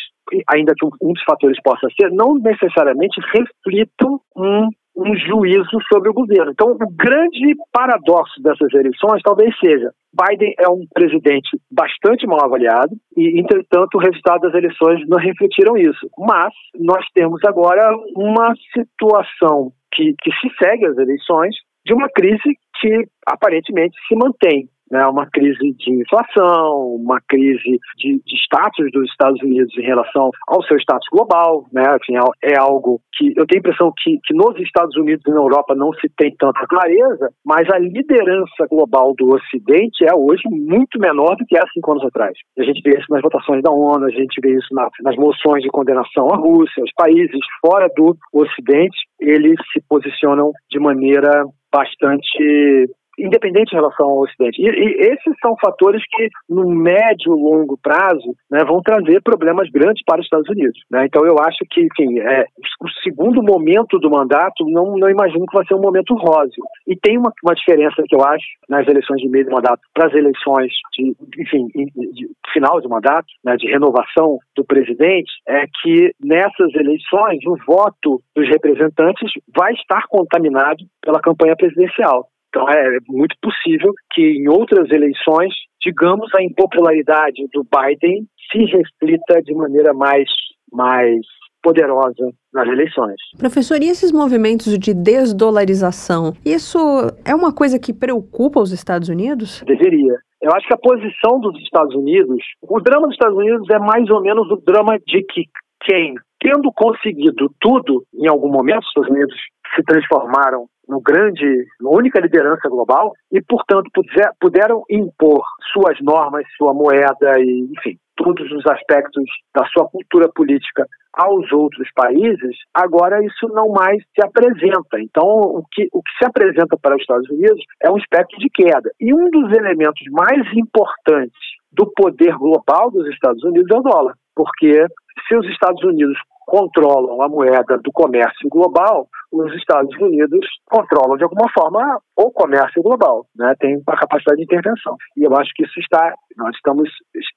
ainda que um dos fatores possa ser, não necessariamente reflitam um um juízo sobre o governo. Então, o grande paradoxo dessas eleições talvez seja Biden é um presidente bastante mal avaliado e, entretanto, o resultado das eleições não refletiram isso. Mas nós temos agora uma situação que, que se segue às eleições de uma crise que aparentemente se mantém né, uma crise de inflação, uma crise de, de, status dos Estados Unidos em relação ao seu status global, né, assim, é, algo que eu tenho a impressão que, que nos Estados Unidos e na Europa não se tem tanta clareza, mas a liderança global do Ocidente é hoje muito menor do que há cinco anos atrás. A gente vê isso nas votações da ONU, a gente vê isso na, nas moções de condenação à Rússia, os países fora do Ocidente, eles se posicionam de maneira bastante independente em relação ao Ocidente. E, e, esses são fatores que, no médio e longo prazo, né, vão trazer problemas grandes para os Estados Unidos. Né? Então, eu acho que enfim, é, o segundo momento do mandato, não, não imagino que vai ser um momento róseo. E tem uma, uma diferença que eu acho nas eleições de meio de mandato para as eleições de, enfim, de final de mandato, né, de renovação do presidente, é que nessas eleições o voto dos representantes vai estar contaminado pela campanha presidencial. Então é muito possível que em outras eleições, digamos, a impopularidade do Biden se reflita de maneira mais, mais poderosa nas eleições. Professor, e esses movimentos de desdolarização, isso é uma coisa que preocupa os Estados Unidos? Deveria. Eu acho que a posição dos Estados Unidos, o drama dos Estados Unidos é mais ou menos o drama de que quem, tendo conseguido tudo em algum momento, os Estados Unidos se transformaram no grande, na única liderança global e, portanto, puder, puderam impor suas normas, sua moeda e, enfim, todos os aspectos da sua cultura política aos outros países, agora isso não mais se apresenta. Então, o que, o que se apresenta para os Estados Unidos é um espectro de queda. E um dos elementos mais importantes do poder global dos Estados Unidos é o dólar, porque se os Estados Unidos controlam a moeda do comércio global, os Estados Unidos controlam de alguma forma o comércio global, né? tem uma capacidade de intervenção. E eu acho que isso está, nós estamos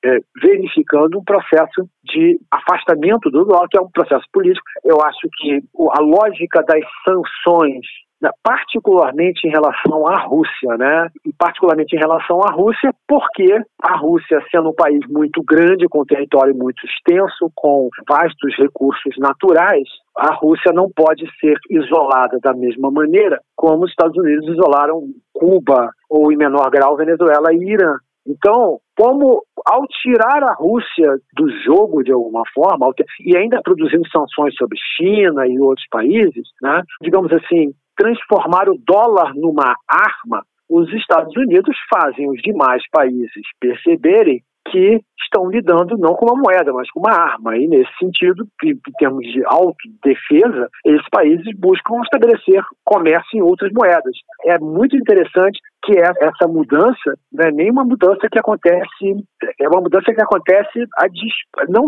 é, verificando um processo de afastamento do dólar, que é um processo político. Eu acho que a lógica das sanções particularmente em relação à Rússia, né? E particularmente em relação à Rússia, porque a Rússia, sendo um país muito grande, com território muito extenso, com vastos recursos naturais, a Rússia não pode ser isolada da mesma maneira como os Estados Unidos isolaram Cuba ou, em menor grau, Venezuela e Irã. Então, como ao tirar a Rússia do jogo de alguma forma, e ainda produzindo sanções sobre China e outros países, né, digamos assim, transformar o dólar numa arma, os Estados Unidos fazem os demais países perceberem que estão lidando não com uma moeda, mas com uma arma. E, nesse sentido, em termos de autodefesa, esses países buscam estabelecer comércio em outras moedas. É muito interessante que essa mudança não é nem uma mudança que acontece, é uma mudança que acontece a não,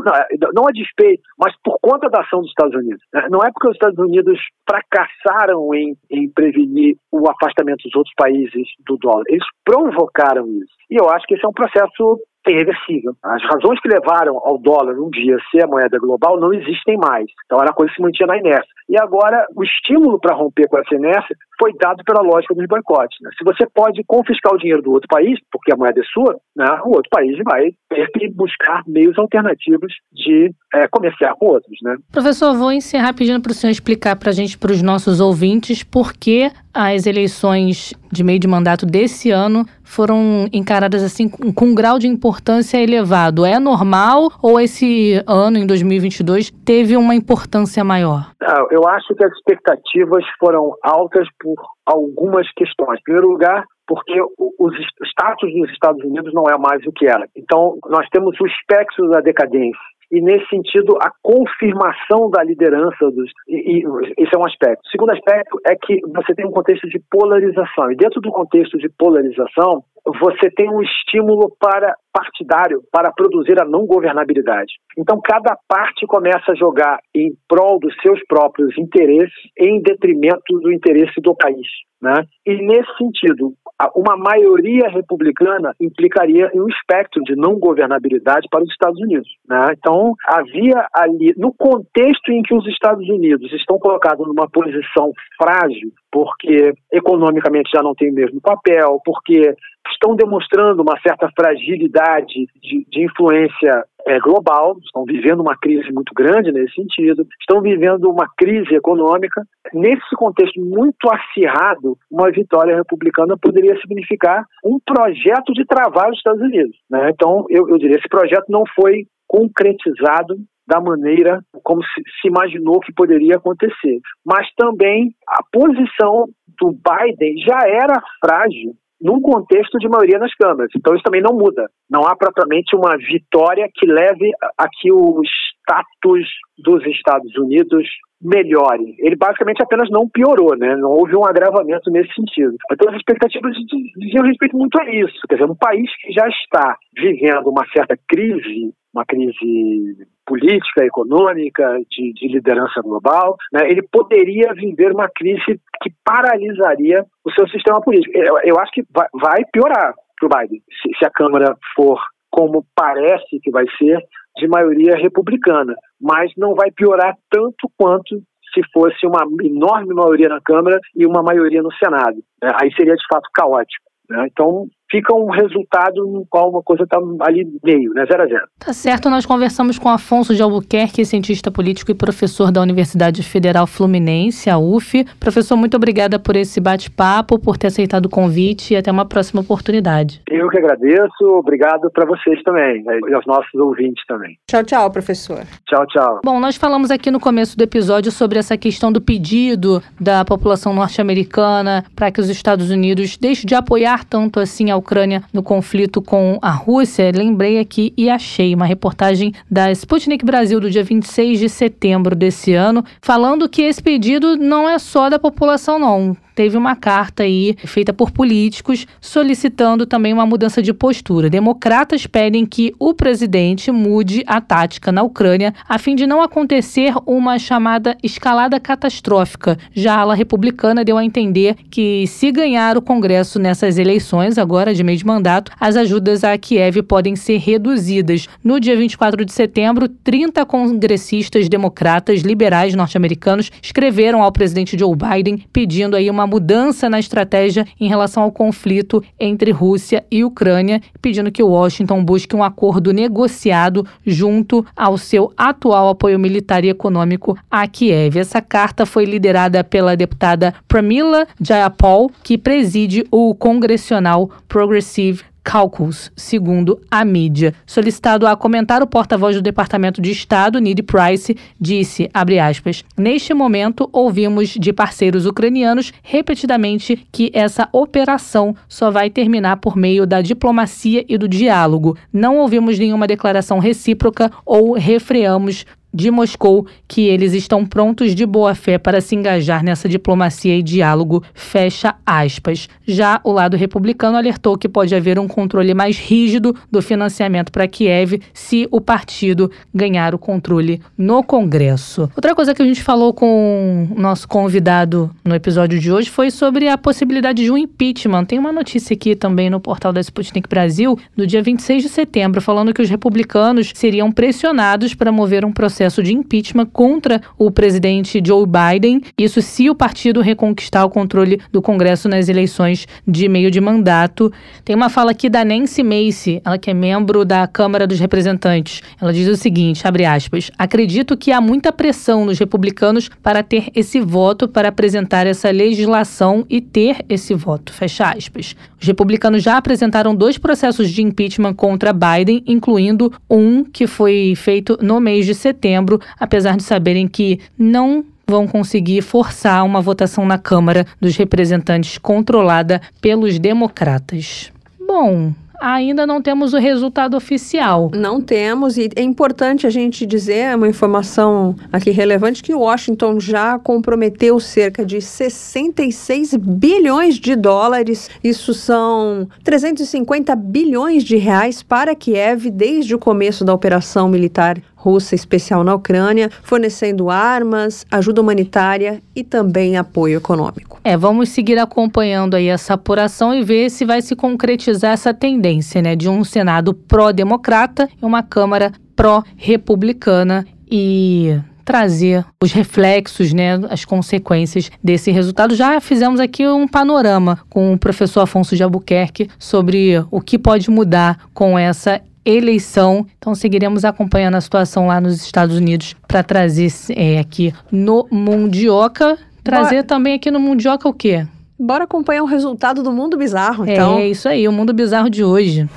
não a despeito, mas por conta da ação dos Estados Unidos. Não é porque os Estados Unidos fracassaram em, em prevenir o afastamento dos outros países do dólar. Eles provocaram isso. E eu acho que esse é um processo irreversível. As razões que levaram ao dólar um dia ser a moeda global não existem mais. Então era coisa que se mantinha na inércia. E agora o estímulo para romper com essa inércia foi dado pela lógica dos boicotes. Né? Se você pode confiscar o dinheiro do outro país, porque a moeda é sua, né, o outro país vai ter que buscar meios alternativos de é, comerciar com outros. Né? Professor, vou encerrar pedindo para o senhor explicar para a gente, para os nossos ouvintes, por que as eleições de meio de mandato desse ano foram encaradas assim com um grau de importância elevado. É normal ou esse ano, em 2022, teve uma importância maior? eu acho que as expectativas foram altas por algumas questões. Em primeiro lugar, porque o status dos Estados Unidos não é mais o que era. Então, nós temos o espectro da decadência e, nesse sentido, a confirmação da liderança dos. E, e, esse é um aspecto. O segundo aspecto é que você tem um contexto de polarização. E, dentro do contexto de polarização, você tem um estímulo para partidário para produzir a não governabilidade. Então, cada parte começa a jogar em prol dos seus próprios interesses em detrimento do interesse do país. Né? E, nesse sentido, uma maioria republicana implicaria em um espectro de não governabilidade para os Estados Unidos. Né? Então, havia ali, no contexto em que os Estados Unidos estão colocados numa posição frágil, porque economicamente já não tem o mesmo papel, porque estão demonstrando uma certa fragilidade de, de influência é, global, estão vivendo uma crise muito grande nesse sentido, estão vivendo uma crise econômica. Nesse contexto muito acirrado, uma vitória republicana poderia significar um projeto de travar os Estados Unidos. Né? Então, eu, eu diria, esse projeto não foi concretizado da maneira como se, imaginou que poderia acontecer. Mas também a posição do Biden já era frágil num contexto de maioria nas câmaras. Então isso também não muda. Não há propriamente uma vitória que leve a que o status dos Estados Unidos melhore. Ele basicamente apenas não piorou, né? Não houve um agravamento nesse sentido. Então as expectativas diziam respeito muito a isso. Quer dizer, um país que já está vivendo uma certa crise, uma crise política, econômica, de, de liderança global, né? ele poderia viver uma crise que paralisaria o seu sistema político. Eu, eu acho que vai, vai piorar para o Biden, se, se a Câmara for como parece que vai ser, de maioria republicana, mas não vai piorar tanto quanto se fosse uma enorme maioria na Câmara e uma maioria no Senado. Né? Aí seria de fato caótico. Né? Então, fica um resultado no qual uma coisa está ali meio, né? Zero a zero. Tá certo, nós conversamos com Afonso de Albuquerque, cientista político e professor da Universidade Federal Fluminense, a UF. Professor, muito obrigada por esse bate-papo, por ter aceitado o convite e até uma próxima oportunidade. Eu que agradeço, obrigado para vocês também né? e aos nossos ouvintes também. Tchau, tchau, professor. Tchau, tchau. Bom, nós falamos aqui no começo do episódio sobre essa questão do pedido da população norte-americana para que os Estados Unidos deixem de apoiar tanto assim a Ucrânia no conflito com a Rússia, lembrei aqui e achei uma reportagem da Sputnik Brasil do dia 26 de setembro desse ano, falando que esse pedido não é só da população, não teve uma carta aí feita por políticos solicitando também uma mudança de postura. Democratas pedem que o presidente mude a tática na Ucrânia a fim de não acontecer uma chamada escalada catastrófica. Já a ala republicana deu a entender que se ganhar o Congresso nessas eleições agora de meio de mandato, as ajudas a Kiev podem ser reduzidas. No dia 24 de setembro, 30 congressistas democratas liberais norte-americanos escreveram ao presidente Joe Biden pedindo aí uma mudança na estratégia em relação ao conflito entre Rússia e Ucrânia, pedindo que Washington busque um acordo negociado junto ao seu atual apoio militar e econômico a Kiev. Essa carta foi liderada pela deputada Pramila Jayapal, que preside o Congressional Progressive Caucus, segundo a mídia. Solicitado a comentar, o porta-voz do Departamento de Estado, Ned Price, disse, aspas, neste momento ouvimos de parceiros ucranianos repetidamente que essa operação só vai terminar por meio da diplomacia e do diálogo. Não ouvimos nenhuma declaração recíproca ou refreamos de Moscou que eles estão prontos de boa fé para se engajar nessa diplomacia e diálogo, fecha aspas. Já o lado republicano alertou que pode haver um controle mais rígido do financiamento para Kiev se o partido ganhar o controle no Congresso. Outra coisa que a gente falou com o nosso convidado no episódio de hoje foi sobre a possibilidade de um impeachment. Tem uma notícia aqui também no portal da Sputnik Brasil, do dia 26 de setembro, falando que os republicanos seriam pressionados para mover um processo processo de impeachment contra o presidente Joe Biden. Isso se o partido reconquistar o controle do Congresso nas eleições de meio de mandato. Tem uma fala aqui da Nancy Macy, ela que é membro da Câmara dos Representantes. Ela diz o seguinte, abre aspas: "Acredito que há muita pressão nos republicanos para ter esse voto para apresentar essa legislação e ter esse voto." Fecha aspas. Os republicanos já apresentaram dois processos de impeachment contra Biden, incluindo um que foi feito no mês de setembro setembro, apesar de saberem que não vão conseguir forçar uma votação na Câmara dos Representantes controlada pelos democratas. Bom, ainda não temos o resultado oficial. Não temos, e é importante a gente dizer, é uma informação aqui relevante, que Washington já comprometeu cerca de 66 bilhões de dólares, isso são 350 bilhões de reais para Kiev desde o começo da operação militar russa especial na Ucrânia, fornecendo armas, ajuda humanitária e também apoio econômico. É, vamos seguir acompanhando aí essa apuração e ver se vai se concretizar essa tendência, né, de um Senado pró-democrata e uma Câmara pró-republicana e trazer os reflexos, né, as consequências desse resultado. Já fizemos aqui um panorama com o professor Afonso de Albuquerque sobre o que pode mudar com essa eleição. Então seguiremos acompanhando a situação lá nos Estados Unidos para trazer é, aqui no Mundioca. Trazer Bora. também aqui no Mundioca o quê? Bora acompanhar o resultado do Mundo Bizarro, então. É isso aí, o Mundo Bizarro de hoje.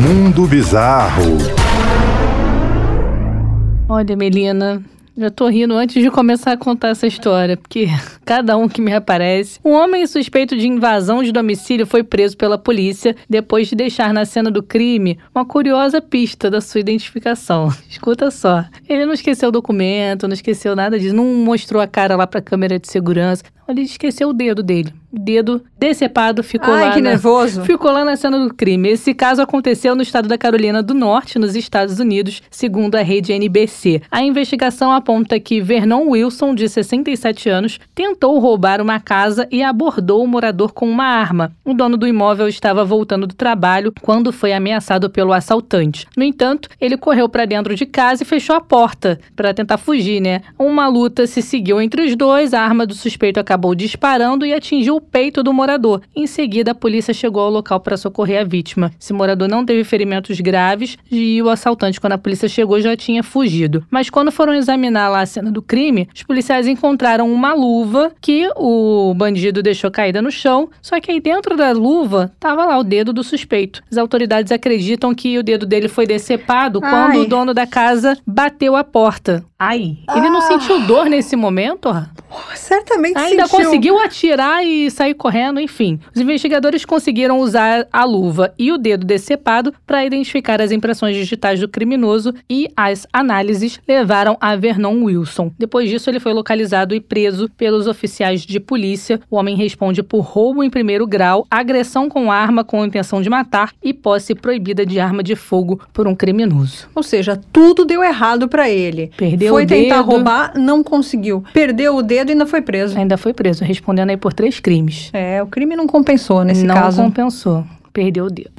Mundo Bizarro. Olha, Melina, já tô rindo antes de começar a contar essa história, porque cada um que me aparece. Um homem suspeito de invasão de domicílio foi preso pela polícia depois de deixar na cena do crime uma curiosa pista da sua identificação. Escuta só. Ele não esqueceu o documento, não esqueceu nada disso, não mostrou a cara lá pra câmera de segurança. Ele esqueceu o dedo dele dedo decepado ficou Ai, lá. que na, nervoso. Ficou lá na cena do crime. Esse caso aconteceu no estado da Carolina do Norte, nos Estados Unidos, segundo a rede NBC. A investigação aponta que Vernon Wilson, de 67 anos, tentou roubar uma casa e abordou o morador com uma arma. O dono do imóvel estava voltando do trabalho quando foi ameaçado pelo assaltante. No entanto, ele correu para dentro de casa e fechou a porta para tentar fugir, né? Uma luta se seguiu entre os dois, a arma do suspeito acabou disparando e atingiu o peito do morador. Em seguida, a polícia chegou ao local para socorrer a vítima. Esse morador não teve ferimentos graves e o assaltante, quando a polícia chegou, já tinha fugido. Mas quando foram examinar lá a cena do crime, os policiais encontraram uma luva que o bandido deixou caída no chão, só que aí dentro da luva estava lá o dedo do suspeito. As autoridades acreditam que o dedo dele foi decepado Ai. quando o dono da casa bateu a porta. Ai, ele ah. não sentiu dor nesse momento? Certamente Ainda conseguiu atirar e sair correndo, enfim. Os investigadores conseguiram usar a luva e o dedo decepado para identificar as impressões digitais do criminoso e as análises levaram a Vernon Wilson. Depois disso, ele foi localizado e preso pelos oficiais de polícia. O homem responde por roubo em primeiro grau, agressão com arma com intenção de matar e posse proibida de arma de fogo por um criminoso. Ou seja, tudo deu errado para ele. Perdeu foi o tentar dedo. roubar, não conseguiu. Perdeu o dedo e ainda foi preso. Ainda foi preso, respondendo aí por três crimes. É, o crime não compensou nesse não caso. compensou. Perdeu o dedo.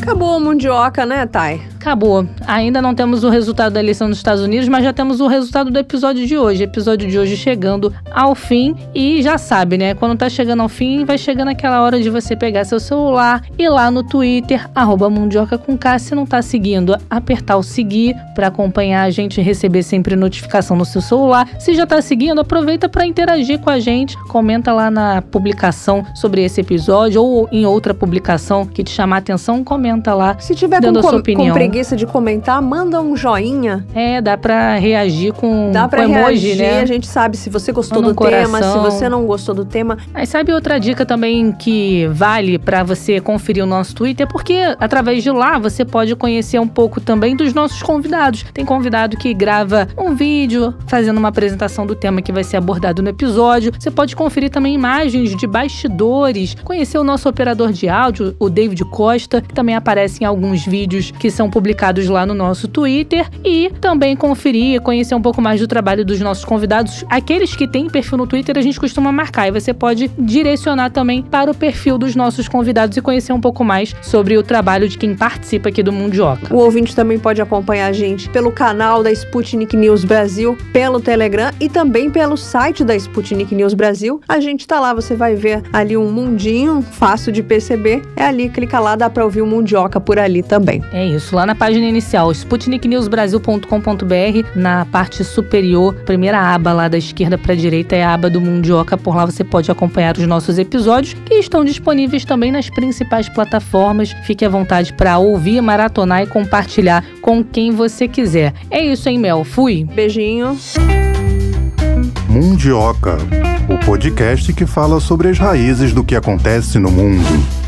Acabou a mundioca, né, Thay? Acabou. Ainda não temos o resultado da eleição nos Estados Unidos, mas já temos o resultado do episódio de hoje. Episódio de hoje chegando ao fim. E já sabe, né? Quando tá chegando ao fim, vai chegando aquela hora de você pegar seu celular e lá no Twitter, arroba Mundioca com K. Se não tá seguindo, apertar o seguir para acompanhar a gente e receber sempre notificação no seu celular. Se já tá seguindo, aproveita para interagir com a gente. Comenta lá na publicação sobre esse episódio ou em outra publicação que te chamar a atenção, comenta lá. Se tiver Dando com, a sua opinião. com preguiça de comentar, manda um joinha. É, dá pra reagir com, Dá pra com emoji, reagir, né? a gente sabe se você gostou Manda um do tema, se coração. você não gostou do tema. Aí sabe outra dica também que vale pra você conferir o nosso Twitter? Porque através de lá você pode conhecer um pouco também dos nossos convidados. Tem convidado que grava um vídeo fazendo uma apresentação do tema que vai ser abordado no episódio. Você pode conferir também imagens de bastidores, conhecer o nosso operador de áudio, o David Costa, que também aparece em alguns vídeos que são publicados lá no nosso Twitter e também conferir, conhecer um pouco mais do trabalho dos nossos convidados. Aqueles que têm perfil no Twitter a gente costuma marcar e você pode direcionar também para o perfil dos nossos convidados e conhecer um pouco mais sobre o trabalho de quem participa aqui do Mundioca. O ouvinte também pode acompanhar a gente pelo canal da Sputnik News Brasil, pelo Telegram e também pelo site da Sputnik News Brasil. A gente tá lá, você vai ver ali um mundinho fácil de perceber. É ali, clica lá, dá pra ouvir o Mundioca por ali também. É isso, lá na página inicial, sputniknewsbrasil.com.br, na parte superior, primeira aba lá da esquerda para a direita é a aba do Mundioca. Por lá você pode acompanhar os nossos episódios, que estão disponíveis também nas principais plataformas. Fique à vontade para ouvir, maratonar e compartilhar com quem você quiser. É isso, hein, Mel? Fui! Beijinho. Mundioca, o podcast que fala sobre as raízes do que acontece no mundo.